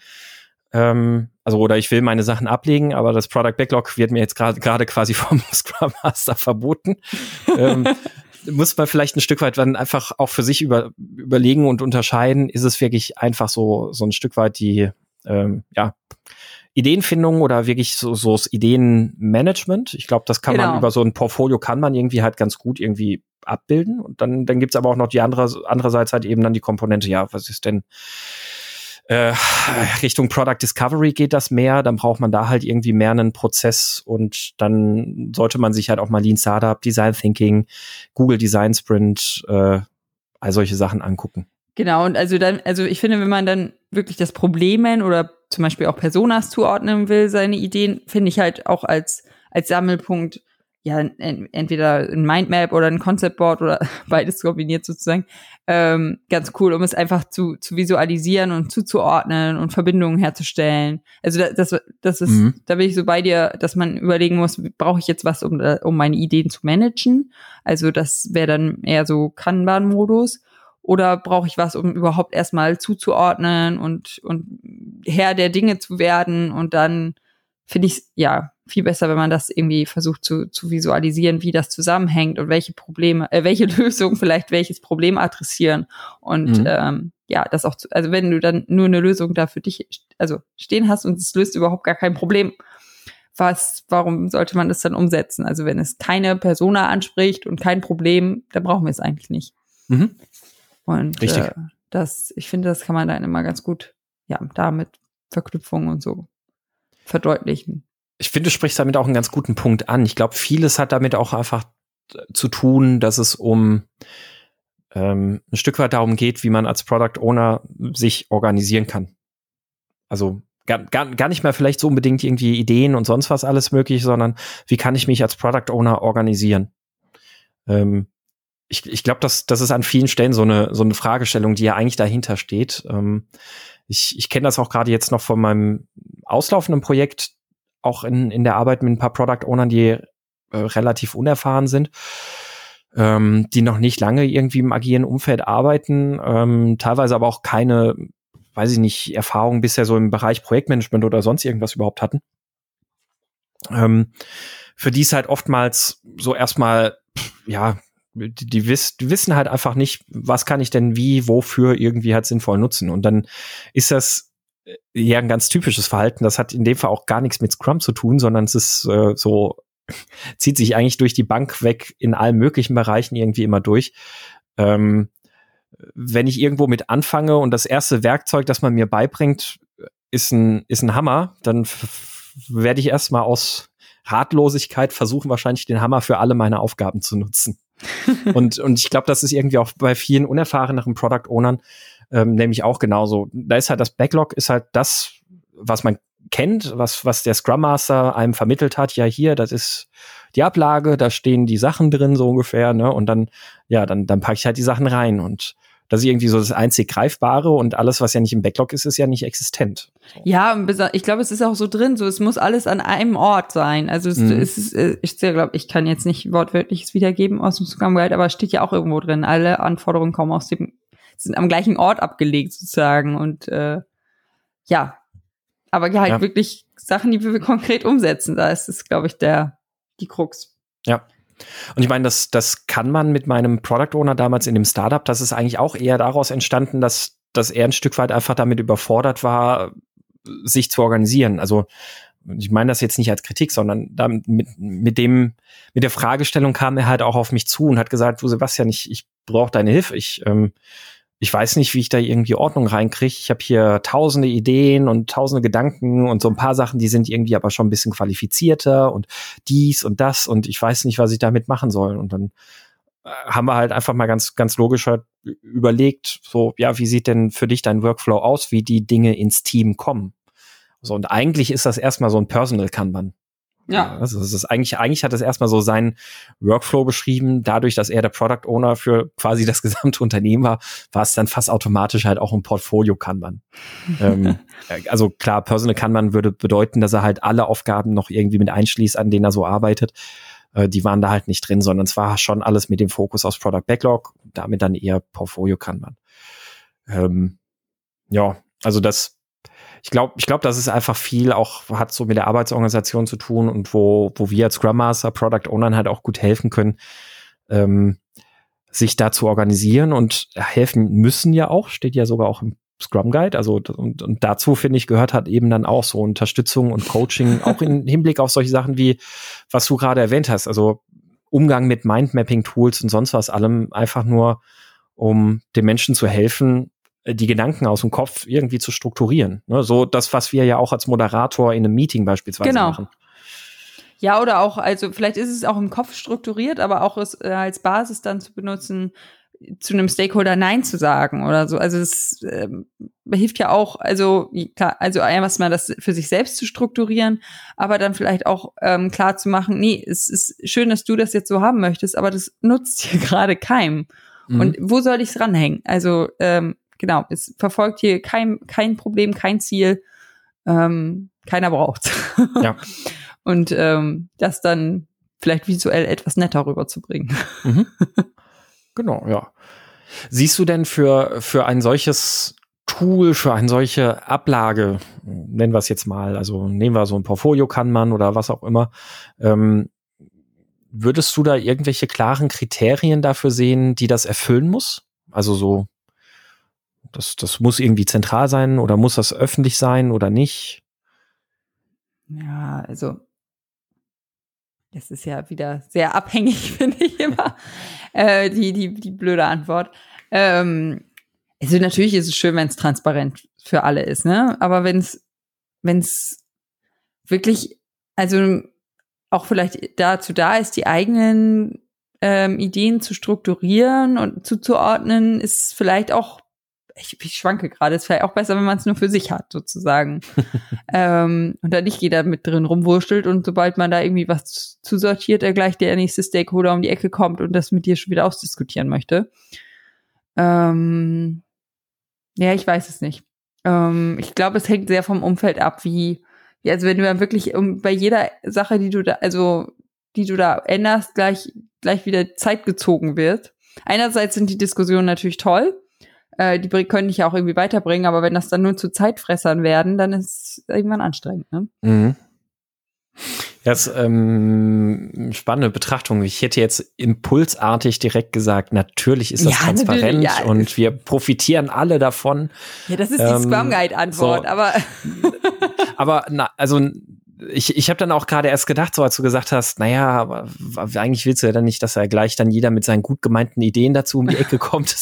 Ähm, also oder ich will meine Sachen ablegen, aber das Product Backlog wird mir jetzt gerade gerade quasi vom Scrum Master verboten. ähm, muss man vielleicht ein Stück weit dann einfach auch für sich über, überlegen und unterscheiden, ist es wirklich einfach so so ein Stück weit die ähm, ja Ideenfindung oder wirklich so, so das Ideenmanagement. Ich glaube, das kann genau. man über so ein Portfolio kann man irgendwie halt ganz gut irgendwie abbilden. Und dann, dann gibt's aber auch noch die andere, andererseits halt eben dann die Komponente, ja, was ist denn äh, Richtung Product Discovery geht das mehr, dann braucht man da halt irgendwie mehr einen Prozess und dann sollte man sich halt auch mal Lean Startup, Design Thinking, Google Design Sprint, äh, all solche Sachen angucken. Genau, und also dann, also ich finde, wenn man dann wirklich das Problemen oder zum Beispiel auch Personas zuordnen will, seine Ideen, finde ich halt auch als, als Sammelpunkt ja, entweder ein Mindmap oder ein Conceptboard oder beides kombiniert sozusagen, ähm, ganz cool, um es einfach zu, zu visualisieren und zuzuordnen und Verbindungen herzustellen. Also das, das, das ist, mhm. da bin ich so bei dir, dass man überlegen muss, brauche ich jetzt was, um, um meine Ideen zu managen? Also das wäre dann eher so Kanban-Modus. Oder brauche ich was, um überhaupt erstmal zuzuordnen und, und Herr der Dinge zu werden und dann finde ich ja viel besser, wenn man das irgendwie versucht zu, zu visualisieren, wie das zusammenhängt und welche Probleme, äh, welche Lösungen vielleicht welches Problem adressieren. Und mhm. ähm, ja, das auch, zu, also wenn du dann nur eine Lösung da für dich, also stehen hast und es löst überhaupt gar kein Problem, was, warum sollte man das dann umsetzen? Also wenn es keine Persona anspricht und kein Problem, dann brauchen wir es eigentlich nicht. Mhm. Und Richtig. Äh, das, ich finde, das kann man dann immer ganz gut, ja, damit Verknüpfungen und so verdeutlichen. Ich finde, du sprichst damit auch einen ganz guten Punkt an. Ich glaube, vieles hat damit auch einfach zu tun, dass es um ähm, ein Stück weit darum geht, wie man als Product Owner sich organisieren kann. Also gar, gar, gar nicht mehr vielleicht so unbedingt irgendwie Ideen und sonst was alles möglich, sondern wie kann ich mich als Product Owner organisieren? Ähm, ich ich glaube, das, das ist an vielen Stellen so eine, so eine Fragestellung, die ja eigentlich dahinter steht. Ähm, ich ich kenne das auch gerade jetzt noch von meinem auslaufenden Projekt, auch in, in der Arbeit mit ein paar Product Ownern, die äh, relativ unerfahren sind, ähm, die noch nicht lange irgendwie im agilen Umfeld arbeiten, ähm, teilweise aber auch keine, weiß ich nicht, Erfahrung bisher so im Bereich Projektmanagement oder sonst irgendwas überhaupt hatten. Ähm, für die ist halt oftmals so erstmal, ja, die, die, wiss, die wissen halt einfach nicht, was kann ich denn wie, wofür irgendwie halt sinnvoll nutzen. Und dann ist das äh, ja ein ganz typisches Verhalten. Das hat in dem Fall auch gar nichts mit Scrum zu tun, sondern es ist äh, so, zieht sich eigentlich durch die Bank weg in allen möglichen Bereichen irgendwie immer durch. Ähm, wenn ich irgendwo mit anfange und das erste Werkzeug, das man mir beibringt, ist ein, ist ein Hammer, dann werde ich erstmal aus Ratlosigkeit versuchen, wahrscheinlich den Hammer für alle meine Aufgaben zu nutzen. und, und ich glaube, das ist irgendwie auch bei vielen unerfahreneren Product Ownern ähm, nämlich auch genauso. Da ist halt das Backlog ist halt das, was man kennt, was, was der Scrum Master einem vermittelt hat. Ja, hier, das ist die Ablage, da stehen die Sachen drin, so ungefähr, ne? Und dann, ja, dann, dann packe ich halt die Sachen rein und das ist irgendwie so das einzig Greifbare und alles, was ja nicht im Backlog ist, ist ja nicht existent. Ja, ich glaube, es ist auch so drin, so es muss alles an einem Ort sein. Also es, mhm. es ist, äh, ich glaube, ich kann jetzt nicht wortwörtliches wiedergeben aus dem Scrum Guide, aber es steht ja auch irgendwo drin. Alle Anforderungen kommen aus dem, sind am gleichen Ort abgelegt sozusagen und äh, ja, aber halt ja. wirklich Sachen, die wir konkret umsetzen. Da ist es, glaube ich, der die Krux. Ja. Und ich meine, das, das kann man mit meinem Product Owner damals in dem Startup, das ist eigentlich auch eher daraus entstanden, dass, dass er ein Stück weit einfach damit überfordert war, sich zu organisieren. Also ich meine das jetzt nicht als Kritik, sondern damit, mit, mit dem, mit der Fragestellung kam er halt auch auf mich zu und hat gesagt, du Sebastian, ich, ich brauche deine Hilfe. Ich, ähm, ich weiß nicht, wie ich da irgendwie Ordnung reinkriege. Ich habe hier tausende Ideen und tausende Gedanken und so ein paar Sachen, die sind irgendwie aber schon ein bisschen qualifizierter und dies und das und ich weiß nicht, was ich damit machen soll. Und dann äh, haben wir halt einfach mal ganz, ganz logisch halt überlegt, so, ja, wie sieht denn für dich dein Workflow aus, wie die Dinge ins Team kommen? So, und eigentlich ist das erstmal so ein Personal Kanban. Ja. Also es ist eigentlich, eigentlich hat es erstmal so seinen Workflow beschrieben. Dadurch, dass er der Product Owner für quasi das gesamte Unternehmen war, war es dann fast automatisch halt auch ein Portfolio Kanban. ähm, also klar, Personal Kanban würde bedeuten, dass er halt alle Aufgaben noch irgendwie mit einschließt, an denen er so arbeitet. Äh, die waren da halt nicht drin, sondern es war schon alles mit dem Fokus aufs Product Backlog, damit dann eher Portfolio Kanban. Ähm, ja, also das ich glaube, ich glaube, das ist einfach viel auch hat so mit der Arbeitsorganisation zu tun und wo, wo wir als Scrum Master, Product Ownern halt auch gut helfen können, ähm, sich da zu organisieren und helfen müssen ja auch, steht ja sogar auch im Scrum Guide. Also und, und dazu finde ich gehört hat eben dann auch so Unterstützung und Coaching, auch im Hinblick auf solche Sachen wie was du gerade erwähnt hast. Also Umgang mit Mindmapping Tools und sonst was allem einfach nur, um den Menschen zu helfen, die Gedanken aus dem Kopf irgendwie zu strukturieren. Ne? So das, was wir ja auch als Moderator in einem Meeting beispielsweise genau. machen. Ja, oder auch, also vielleicht ist es auch im Kopf strukturiert, aber auch es äh, als Basis dann zu benutzen, zu einem Stakeholder Nein zu sagen oder so. Also es ähm, hilft ja auch, also klar, also erstmal das für sich selbst zu strukturieren, aber dann vielleicht auch ähm, klar zu machen, nee, es ist schön, dass du das jetzt so haben möchtest, aber das nutzt hier gerade keinem. Mhm. Und wo soll ich es ranhängen? Also ähm, genau, es verfolgt hier kein, kein Problem, kein Ziel. Ähm, keiner braucht. Ja. Und ähm, das dann vielleicht visuell etwas netter rüberzubringen. Mhm. Genau, ja. Siehst du denn für, für ein solches Tool, für eine solche Ablage, nennen wir es jetzt mal, also nehmen wir so ein Portfolio kann man oder was auch immer, ähm, würdest du da irgendwelche klaren Kriterien dafür sehen, die das erfüllen muss? Also so, das, das muss irgendwie zentral sein oder muss das öffentlich sein oder nicht? Ja, also das ist ja wieder sehr abhängig, finde ich immer, äh, die, die, die blöde Antwort. Ähm, also natürlich ist es schön, wenn es transparent für alle ist, ne? Aber wenn es, wenn es wirklich, also auch vielleicht dazu da ist, die eigenen ähm, Ideen zu strukturieren und zuzuordnen, ist vielleicht auch ich, ich schwanke gerade, ist vielleicht auch besser, wenn man es nur für sich hat, sozusagen. ähm, und da nicht jeder mit drin rumwurschtelt und sobald man da irgendwie was zusortiert, er gleich der nächste Stakeholder um die Ecke kommt und das mit dir schon wieder ausdiskutieren möchte. Ähm, ja, ich weiß es nicht. Ähm, ich glaube, es hängt sehr vom Umfeld ab, wie, wie also wenn du dann wirklich um, bei jeder Sache, die du da, also die du da änderst, gleich, gleich wieder Zeit gezogen wird. Einerseits sind die Diskussionen natürlich toll, äh, die können dich ja auch irgendwie weiterbringen, aber wenn das dann nur zu Zeitfressern werden, dann ist es irgendwann anstrengend. Ne? Mhm. Ja, ist ähm, spannende Betrachtung. Ich hätte jetzt impulsartig direkt gesagt, natürlich ist das ja, transparent ja. und wir profitieren alle davon. Ja, das ist die ähm, Scrum Guide Antwort, so. aber aber na, also ich, ich habe dann auch gerade erst gedacht, so als du gesagt hast, naja, aber eigentlich willst du ja dann nicht, dass er gleich dann jeder mit seinen gut gemeinten Ideen dazu um die Ecke kommt.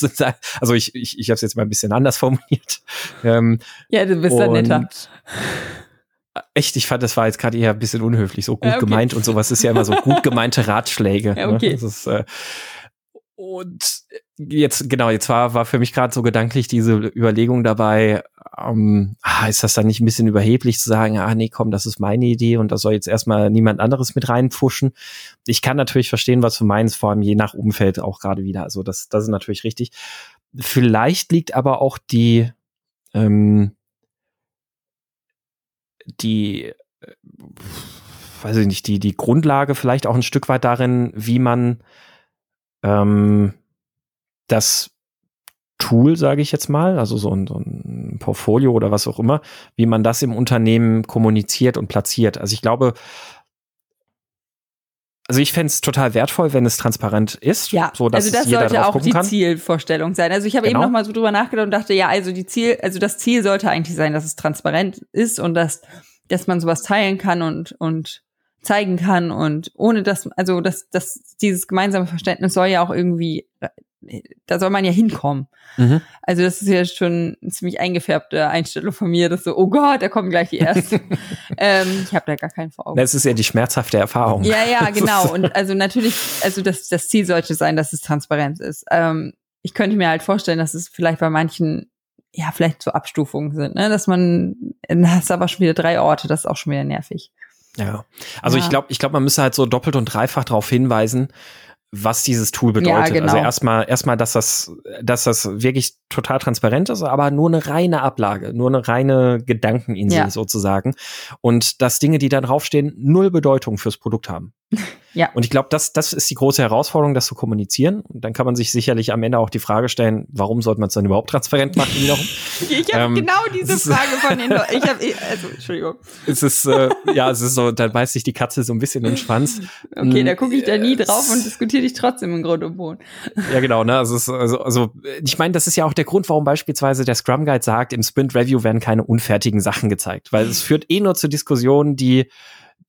also ich, ich, ich habe es jetzt mal ein bisschen anders formuliert. Ähm, ja, du bist dann netter. Echt, ich fand, das war jetzt gerade eher ein bisschen unhöflich, so gut ja, okay. gemeint und sowas ist ja immer so gut gemeinte Ratschläge. Ja, ne? okay. Ne? Ist, äh, und jetzt, genau, jetzt war, war für mich gerade so gedanklich diese Überlegung dabei, ähm, ah, ist das dann nicht ein bisschen überheblich zu sagen, ah nee, komm, das ist meine Idee und da soll jetzt erstmal niemand anderes mit reinpfuschen. Ich kann natürlich verstehen, was du meinst, vor allem je nach Umfeld auch gerade wieder. Also das, das ist natürlich richtig. Vielleicht liegt aber auch die, ähm, die, äh, weiß ich nicht, die, die Grundlage vielleicht auch ein Stück weit darin, wie man ähm, das Tool, sage ich jetzt mal, also so ein, so ein Portfolio oder was auch immer, wie man das im Unternehmen kommuniziert und platziert. Also ich glaube, also ich fände es total wertvoll, wenn es transparent ist. Ja, so, dass also das sollte auch die kann. Zielvorstellung sein. Also ich habe genau. eben noch mal so drüber nachgedacht und dachte, ja, also die Ziel, also das Ziel sollte eigentlich sein, dass es transparent ist und dass, dass man sowas teilen kann und, und zeigen kann und ohne dass, also dass, dass dieses gemeinsame Verständnis soll ja auch irgendwie, da soll man ja hinkommen. Mhm. Also das ist ja schon eine ziemlich eingefärbte Einstellung von mir, dass so, oh Gott, da kommen gleich die ersten. ähm, ich habe da gar keinen vor Augen. Das ist ja die schmerzhafte Erfahrung. Ja, ja, genau. Und also natürlich, also das, das Ziel sollte sein, dass es Transparenz ist. Ähm, ich könnte mir halt vorstellen, dass es vielleicht bei manchen ja, vielleicht so Abstufungen sind, ne? Dass man, das ist aber schon wieder drei Orte, das ist auch schon wieder nervig. Ja, also ja. ich glaube, ich glaube, man müsste halt so doppelt und dreifach darauf hinweisen, was dieses Tool bedeutet. Ja, also genau. Also erstmal, erstmal, dass das, dass das wirklich total transparent ist, aber nur eine reine Ablage, nur eine reine Gedankeninsel ja. sozusagen. Und dass Dinge, die da draufstehen, null Bedeutung fürs Produkt haben. Ja. Und ich glaube, das, das ist die große Herausforderung, das zu kommunizieren. Und dann kann man sich sicherlich am Ende auch die Frage stellen, warum sollte man es dann überhaupt transparent machen wiederum? ich habe ähm, genau diese Frage von Leuten. Ich habe, also, Entschuldigung. Es ist, äh, ja, es ist so, dann beißt sich die Katze so ein bisschen in den Schwanz. Okay, da gucke ich da nie drauf und diskutiere dich trotzdem im Grund und Boden. ja, genau, ne? Also, also, also, ich meine, das ist ja auch der Grund, warum beispielsweise der Scrum Guide sagt, im Sprint Review werden keine unfertigen Sachen gezeigt, weil es führt eh nur zu Diskussionen, die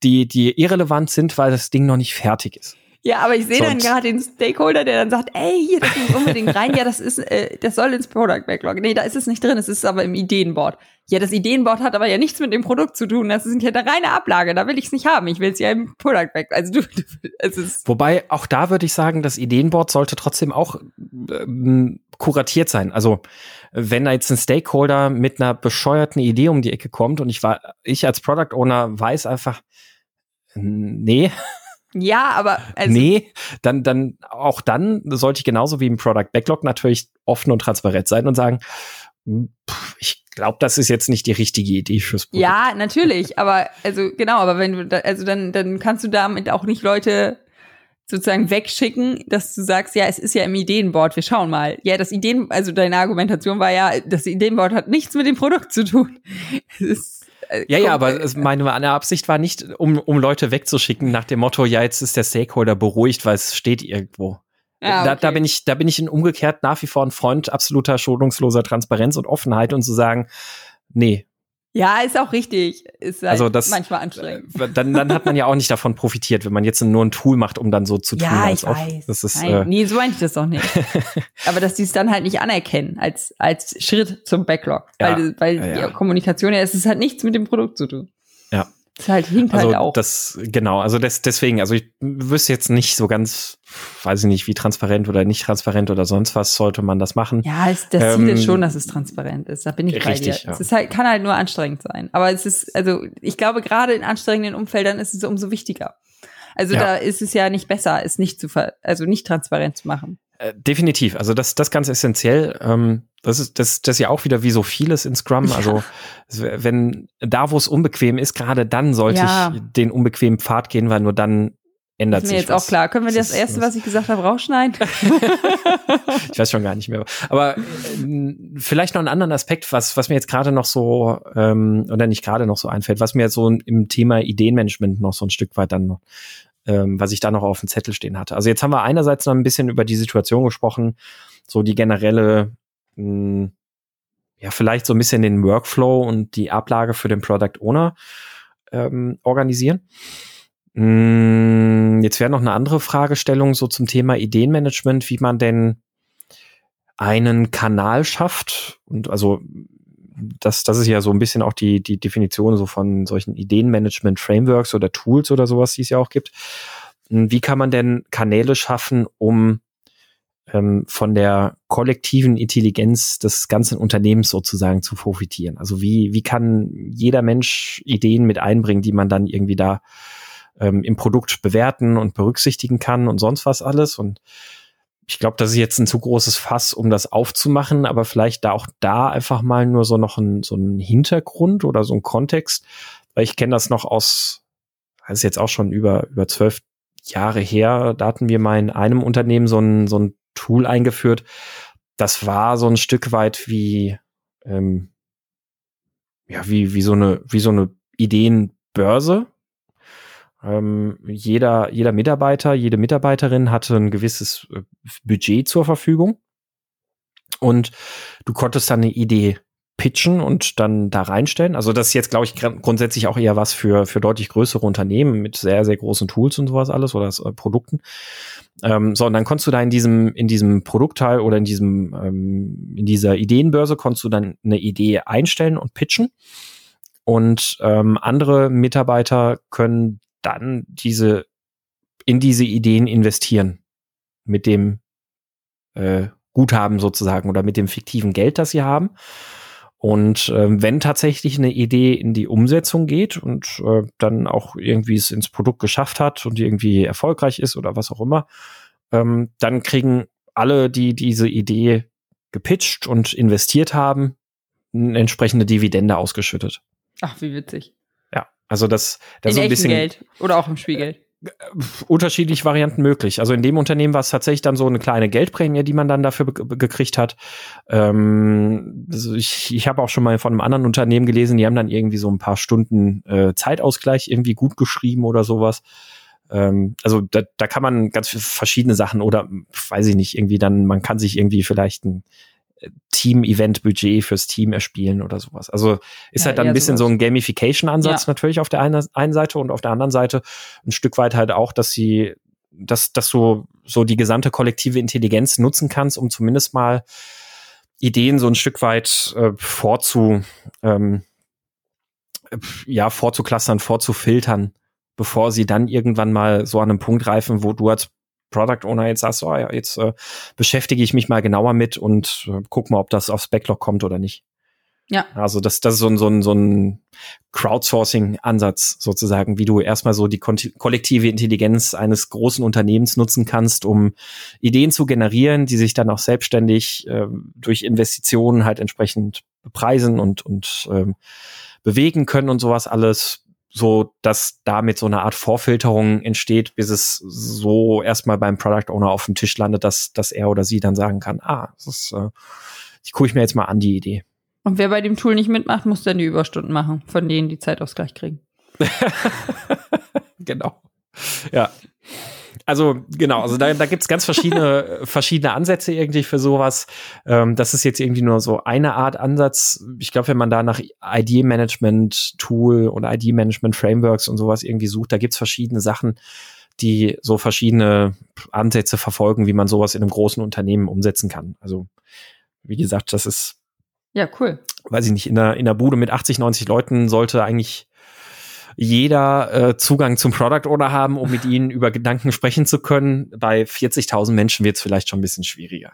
die, die irrelevant sind, weil das Ding noch nicht fertig ist. Ja, aber ich sehe dann gerade den Stakeholder, der dann sagt, ey, hier, das muss unbedingt rein. Ja, das ist, äh, das soll ins Product Backlog. Nee, da ist es nicht drin, es ist aber im Ideenboard. Ja, das Ideenboard hat aber ja nichts mit dem Produkt zu tun. Das ist ja eine reine Ablage. Da will ich es nicht haben. Ich will es ja im Product Backlog. Also du, du es ist. Wobei, auch da würde ich sagen, das Ideenboard sollte trotzdem auch ähm, kuratiert sein. Also, wenn da jetzt ein Stakeholder mit einer bescheuerten Idee um die Ecke kommt und ich war, ich als Product Owner weiß einfach, nee, ja, aber also nee, dann dann auch dann sollte ich genauso wie im Product Backlog natürlich offen und transparent sein und sagen, hm, ich glaube, das ist jetzt nicht die richtige Idee fürs Produkt. Ja, natürlich, aber also genau, aber wenn du da, also dann dann kannst du damit auch nicht Leute sozusagen wegschicken, dass du sagst, ja, es ist ja im Ideenboard, wir schauen mal. Ja, das Ideen, also deine Argumentation war ja, das Ideenboard hat nichts mit dem Produkt zu tun. Es äh, ja, ja, aber es, meine Absicht war nicht, um, um Leute wegzuschicken nach dem Motto, ja, jetzt ist der Stakeholder beruhigt, weil es steht irgendwo. Ah, okay. da, da bin ich, da bin ich in umgekehrt nach wie vor ein Freund absoluter schonungsloser Transparenz und Offenheit und zu sagen, nee, ja, ist auch richtig. Ist halt also das, manchmal anstrengend. Äh, dann, dann hat man ja auch nicht davon profitiert, wenn man jetzt nur ein Tool macht, um dann so zu tun. Ja, ich weiß. Das ist, Nein, äh, nee, so meine ich das doch nicht. Aber dass die es dann halt nicht anerkennen als, als Schritt zum Backlog. Ja, weil, weil ja, die Kommunikation ja, es ist halt nichts mit dem Produkt zu tun. Ja. Das halt hinkt also halt auch. Das, genau, also das, deswegen, also ich wüsste jetzt nicht so ganz, weiß ich nicht, wie transparent oder nicht transparent oder sonst was sollte man das machen. Ja, es, das Ziel ähm, ist schon, dass es transparent ist. Da bin ich richtig, bei dir. Ja. Es ist halt, kann halt nur anstrengend sein. Aber es ist, also ich glaube, gerade in anstrengenden Umfeldern ist es umso wichtiger. Also ja. da ist es ja nicht besser, es nicht zu, also nicht transparent zu machen. Äh, definitiv. Also das, das ganz essentiell. Ähm, das ist das, das ist ja auch wieder wie so vieles in Scrum. Ja. Also wenn da, wo es unbequem ist, gerade dann sollte ja. ich den unbequemen Pfad gehen, weil nur dann ändert ist mir jetzt was. auch klar. Können wir das, das erste, was ich gesagt habe, rausschneiden? ich weiß schon gar nicht mehr. Aber äh, vielleicht noch einen anderen Aspekt, was was mir jetzt gerade noch so ähm, oder nicht gerade noch so einfällt, was mir so im Thema Ideenmanagement noch so ein Stück weit dann noch ähm, was ich da noch auf dem Zettel stehen hatte. Also jetzt haben wir einerseits noch ein bisschen über die Situation gesprochen, so die generelle, mh, hm, ja, vielleicht so ein bisschen den Workflow und die Ablage für den Product Owner ähm, organisieren. Hm, jetzt wäre noch eine andere Fragestellung so zum Thema Ideenmanagement, wie man denn einen Kanal schafft und also das, das ist ja so ein bisschen auch die, die Definition so von solchen Ideenmanagement-Frameworks oder Tools oder sowas, die es ja auch gibt. Hm, wie kann man denn Kanäle schaffen, um ähm, von der kollektiven Intelligenz des ganzen Unternehmens sozusagen zu profitieren? Also wie, wie kann jeder Mensch Ideen mit einbringen, die man dann irgendwie da ähm, im Produkt bewerten und berücksichtigen kann und sonst was alles? Und ich glaube, das ist jetzt ein zu großes Fass, um das aufzumachen, aber vielleicht da auch da einfach mal nur so noch ein, so ein Hintergrund oder so ein Kontext, weil ich kenne das noch aus, das ist jetzt auch schon über, über zwölf Jahre her, da hatten wir mal in einem Unternehmen so ein, so ein Tool eingeführt. Das war so ein Stück weit wie, ähm, ja, wie, wie so eine, wie so eine Ideenbörse, ähm, jeder, jeder Mitarbeiter, jede Mitarbeiterin hatte ein gewisses äh, Budget zur Verfügung. Und du konntest dann eine Idee pitchen und dann da reinstellen. Also das ist jetzt, glaube ich, grundsätzlich auch eher was für, für deutlich größere Unternehmen mit sehr, sehr großen Tools und sowas alles oder äh, Produkten. Ähm, so, und dann konntest du da in diesem, in diesem Produktteil oder in diesem, ähm, in dieser Ideenbörse konntest du dann eine Idee einstellen und pitchen. Und ähm, andere Mitarbeiter können dann diese in diese Ideen investieren mit dem äh, Guthaben sozusagen oder mit dem fiktiven Geld, das sie haben. Und äh, wenn tatsächlich eine Idee in die Umsetzung geht und äh, dann auch irgendwie es ins Produkt geschafft hat und irgendwie erfolgreich ist oder was auch immer, ähm, dann kriegen alle, die diese Idee gepitcht und investiert haben, eine entsprechende Dividende ausgeschüttet. Ach, wie witzig. Also das, das ist ein bisschen Geld oder auch im Spielgeld. Äh, unterschiedliche Varianten möglich. Also in dem Unternehmen war es tatsächlich dann so eine kleine Geldprämie, die man dann dafür gekriegt hat. Ähm, also ich ich habe auch schon mal von einem anderen Unternehmen gelesen, die haben dann irgendwie so ein paar Stunden äh, Zeitausgleich irgendwie gut geschrieben oder sowas. Ähm, also da, da kann man ganz verschiedene Sachen oder weiß ich nicht, irgendwie dann, man kann sich irgendwie vielleicht ein Team-Event-Budget fürs Team erspielen oder sowas. Also ist ja, halt dann ein bisschen sowas. so ein Gamification-Ansatz ja. natürlich auf der einen, einen Seite und auf der anderen Seite ein Stück weit halt auch, dass sie dass, dass du so die gesamte kollektive Intelligenz nutzen kannst, um zumindest mal Ideen so ein Stück weit äh, vorzu, ähm, ja, vorzuklustern, vorzufiltern, bevor sie dann irgendwann mal so an einem Punkt reifen, wo du als Product Owner jetzt sagst, oh ja, jetzt äh, beschäftige ich mich mal genauer mit und äh, guck mal, ob das aufs Backlog kommt oder nicht. Ja. Also das, das ist so ein, so ein, so ein Crowdsourcing-Ansatz sozusagen, wie du erstmal so die kollektive Intelligenz eines großen Unternehmens nutzen kannst, um Ideen zu generieren, die sich dann auch selbstständig äh, durch Investitionen halt entsprechend bepreisen und, und ähm, bewegen können und sowas alles, so dass damit so eine Art Vorfilterung entsteht, bis es so erstmal beim Product Owner auf dem Tisch landet, dass, dass er oder sie dann sagen kann, ah, das ist, äh, ich gucke ich mir jetzt mal an die Idee. Und wer bei dem Tool nicht mitmacht, muss dann die Überstunden machen, von denen die Zeitausgleich kriegen. genau. Ja. Also genau, also da, da gibt es ganz verschiedene, verschiedene Ansätze irgendwie für sowas. Ähm, das ist jetzt irgendwie nur so eine Art Ansatz. Ich glaube, wenn man da nach ID-Management-Tool und ID-Management-Frameworks und sowas irgendwie sucht, da gibt es verschiedene Sachen, die so verschiedene Ansätze verfolgen, wie man sowas in einem großen Unternehmen umsetzen kann. Also wie gesagt, das ist ja, cool. Weiß ich nicht, in der, in der Bude mit 80, 90 Leuten sollte eigentlich jeder äh, Zugang zum Product Owner haben, um mit ihnen über Gedanken sprechen zu können. Bei 40.000 Menschen wird es vielleicht schon ein bisschen schwieriger.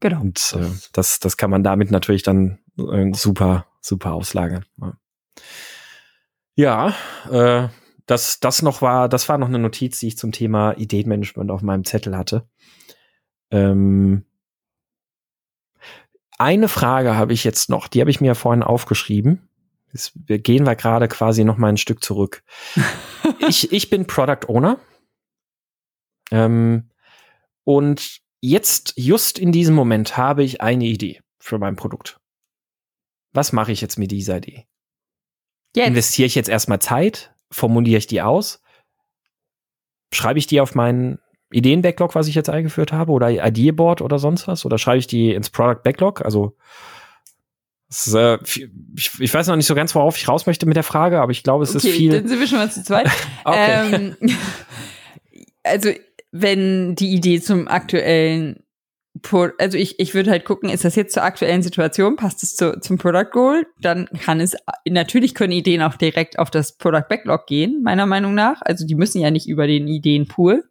Genau. Und äh, das, das kann man damit natürlich dann äh, super, super auslagern. Ja, ja äh, das, das noch war, das war noch eine Notiz, die ich zum Thema Ideenmanagement auf meinem Zettel hatte. Ähm, eine Frage habe ich jetzt noch, die habe ich mir vorhin aufgeschrieben. Wir gehen wir gerade quasi noch mal ein Stück zurück. ich, ich bin Product Owner. Ähm, und jetzt, just in diesem Moment, habe ich eine Idee für mein Produkt. Was mache ich jetzt mit dieser Idee? Jetzt. Investiere ich jetzt erstmal Zeit? Formuliere ich die aus? Schreibe ich die auf meinen Ideen-Backlog, was ich jetzt eingeführt habe, oder Idea-Board oder sonst was? Oder schreibe ich die ins Product-Backlog? Also ist, äh, ich, ich, weiß noch nicht so ganz, worauf ich raus möchte mit der Frage, aber ich glaube, es okay, ist viel. Dann sind wir schon mal zu zweit. ähm, also, wenn die Idee zum aktuellen also ich, ich würde halt gucken, ist das jetzt zur aktuellen Situation, passt es zu, zum Product Goal? Dann kann es, natürlich können Ideen auch direkt auf das Product Backlog gehen, meiner Meinung nach. Also die müssen ja nicht über den Ideenpool.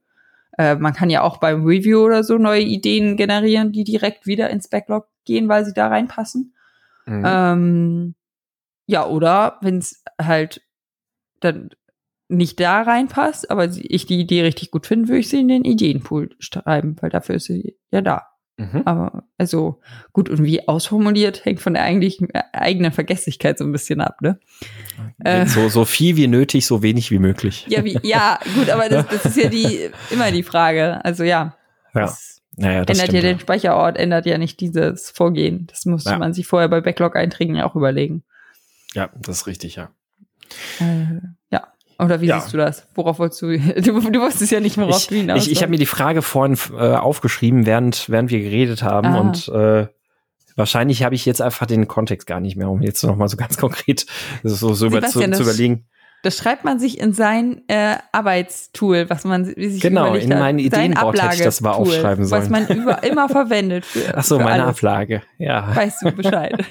Äh, man kann ja auch beim Review oder so neue Ideen generieren, die direkt wieder ins Backlog gehen, weil sie da reinpassen. Mhm. Ähm, ja, oder wenn es halt dann nicht da reinpasst, aber ich die Idee richtig gut finde, würde ich sie in den Ideenpool schreiben, weil dafür ist sie ja da. Mhm. Aber also gut, und wie ausformuliert, hängt von der eigentlichen äh, eigenen Vergesslichkeit so ein bisschen ab, ne? Äh, so, so viel wie nötig, so wenig wie möglich. Ja, wie, ja, gut, aber das, das ist ja die immer die Frage. Also ja. Ja. Naja, das ändert ja den Speicherort, ändert ja nicht dieses Vorgehen. Das musste ja. man sich vorher bei Backlog-Einträgen ja auch überlegen. Ja, das ist richtig, ja. Äh, ja. Oder wie ja. siehst du das? Worauf wolltest du? Du, du wusstest ja nicht, worauf ich, du hinaus Ich, ich habe mir die Frage vorhin äh, aufgeschrieben, während, während wir geredet haben. Ah. Und äh, wahrscheinlich habe ich jetzt einfach den Kontext gar nicht mehr, um jetzt noch mal so ganz konkret so, so über, zu, zu überlegen. Das schreibt man sich in sein äh, Arbeitstool, was man wie sich Genau, in meinen Ideenboard hätte ich das mal aufschreiben sollen. Was man über, immer verwendet. Für, Ach so, meine alles. Ablage, ja. Weißt du Bescheid.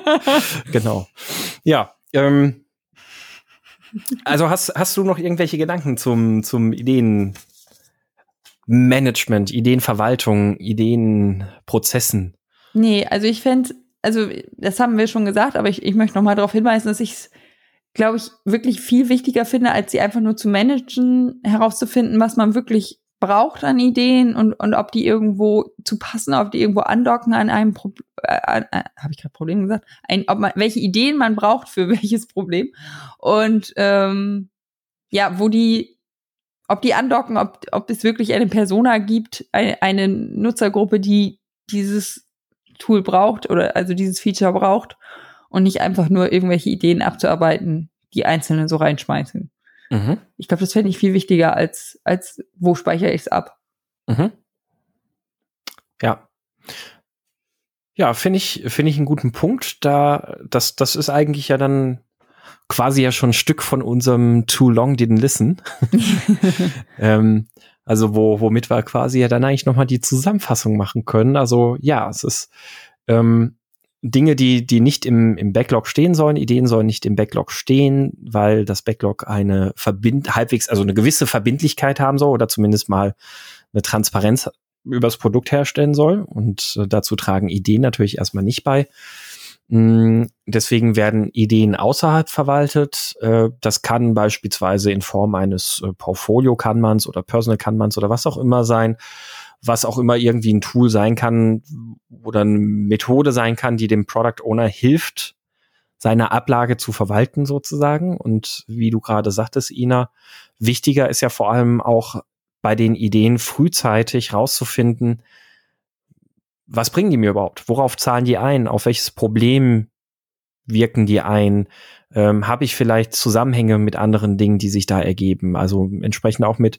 genau. Ja, ähm, also hast, hast du noch irgendwelche Gedanken zum, zum Ideenmanagement, Ideenverwaltung, Ideenprozessen? Nee, also ich fände, also das haben wir schon gesagt, aber ich, ich möchte noch mal darauf hinweisen, dass ich es, glaube ich, wirklich viel wichtiger finde, als sie einfach nur zu managen, herauszufinden, was man wirklich braucht an Ideen und, und ob die irgendwo zu passen, ob die irgendwo andocken an einem Problem, äh, äh, habe ich gerade Problem gesagt, ein, ob man, welche Ideen man braucht für welches Problem und ähm, ja, wo die, ob die andocken, ob, ob es wirklich eine Persona gibt, eine, eine Nutzergruppe, die dieses Tool braucht oder also dieses Feature braucht und nicht einfach nur irgendwelche Ideen abzuarbeiten, die Einzelne so reinschmeißen. Mhm. Ich glaube, das fände ich viel wichtiger als, als wo speichere ich es ab. Mhm. Ja. Ja, finde ich, finde ich einen guten Punkt. Da, das, das ist eigentlich ja dann quasi ja schon ein Stück von unserem Too Long Didn't Listen. ähm, also wo, womit wir quasi ja dann eigentlich nochmal die Zusammenfassung machen können. Also ja, es ist ähm, Dinge, die, die nicht im, im Backlog stehen sollen, Ideen sollen nicht im Backlog stehen, weil das Backlog eine verbind halbwegs, also eine gewisse Verbindlichkeit haben soll oder zumindest mal eine Transparenz übers Produkt herstellen soll. Und äh, dazu tragen Ideen natürlich erstmal nicht bei. Mm, deswegen werden Ideen außerhalb verwaltet. Äh, das kann beispielsweise in Form eines äh, Portfolio-Kanmans oder Personal-Kanmans oder was auch immer sein, was auch immer irgendwie ein Tool sein kann oder eine Methode sein kann, die dem Product Owner hilft, seine Ablage zu verwalten sozusagen. Und wie du gerade sagtest, Ina, wichtiger ist ja vor allem auch bei den Ideen frühzeitig rauszufinden, was bringen die mir überhaupt? Worauf zahlen die ein? Auf welches Problem wirken die ein? Ähm, Habe ich vielleicht Zusammenhänge mit anderen Dingen, die sich da ergeben? Also entsprechend auch mit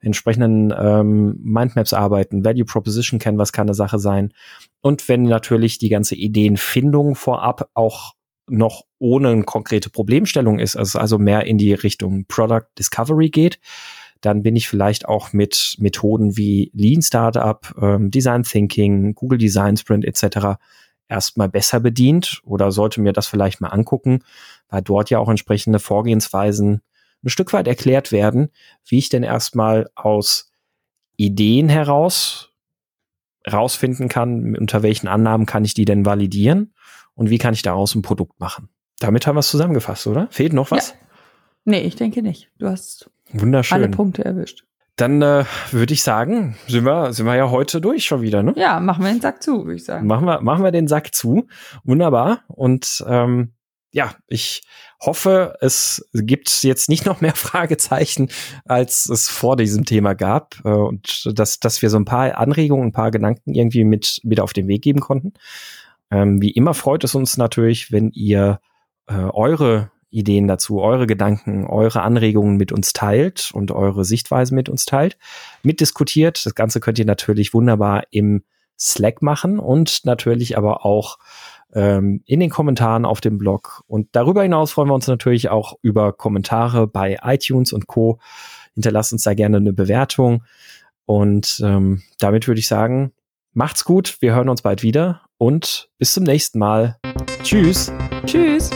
entsprechenden ähm, Mindmaps arbeiten, Value Proposition kennen, was kann eine Sache sein. Und wenn natürlich die ganze Ideenfindung vorab auch noch ohne eine konkrete Problemstellung ist, also, also mehr in die Richtung Product Discovery geht, dann bin ich vielleicht auch mit Methoden wie Lean Startup, ähm, Design Thinking, Google Design Sprint etc. erstmal besser bedient oder sollte mir das vielleicht mal angucken, weil dort ja auch entsprechende Vorgehensweisen ein Stück weit erklärt werden, wie ich denn erstmal aus Ideen heraus rausfinden kann, unter welchen Annahmen kann ich die denn validieren und wie kann ich daraus ein Produkt machen. Damit haben wir es zusammengefasst, oder? Fehlt noch was? Ja. Nee, ich denke nicht. Du hast Wunderschön. alle Punkte erwischt. Dann äh, würde ich sagen, sind wir, sind wir ja heute durch schon wieder, ne? Ja, machen wir den Sack zu, würde ich sagen. Machen wir, machen wir den Sack zu. Wunderbar. Und ähm, ja, ich hoffe, es gibt jetzt nicht noch mehr Fragezeichen, als es vor diesem Thema gab. Äh, und dass, dass wir so ein paar Anregungen, ein paar Gedanken irgendwie mit, mit auf den Weg geben konnten. Ähm, wie immer freut es uns natürlich, wenn ihr äh, eure Ideen dazu, eure Gedanken, eure Anregungen mit uns teilt und eure Sichtweise mit uns teilt, mitdiskutiert. Das Ganze könnt ihr natürlich wunderbar im Slack machen und natürlich aber auch ähm, in den Kommentaren auf dem Blog. Und darüber hinaus freuen wir uns natürlich auch über Kommentare bei iTunes und Co. Hinterlasst uns da gerne eine Bewertung. Und ähm, damit würde ich sagen, macht's gut, wir hören uns bald wieder und bis zum nächsten Mal. Tschüss. Tschüss.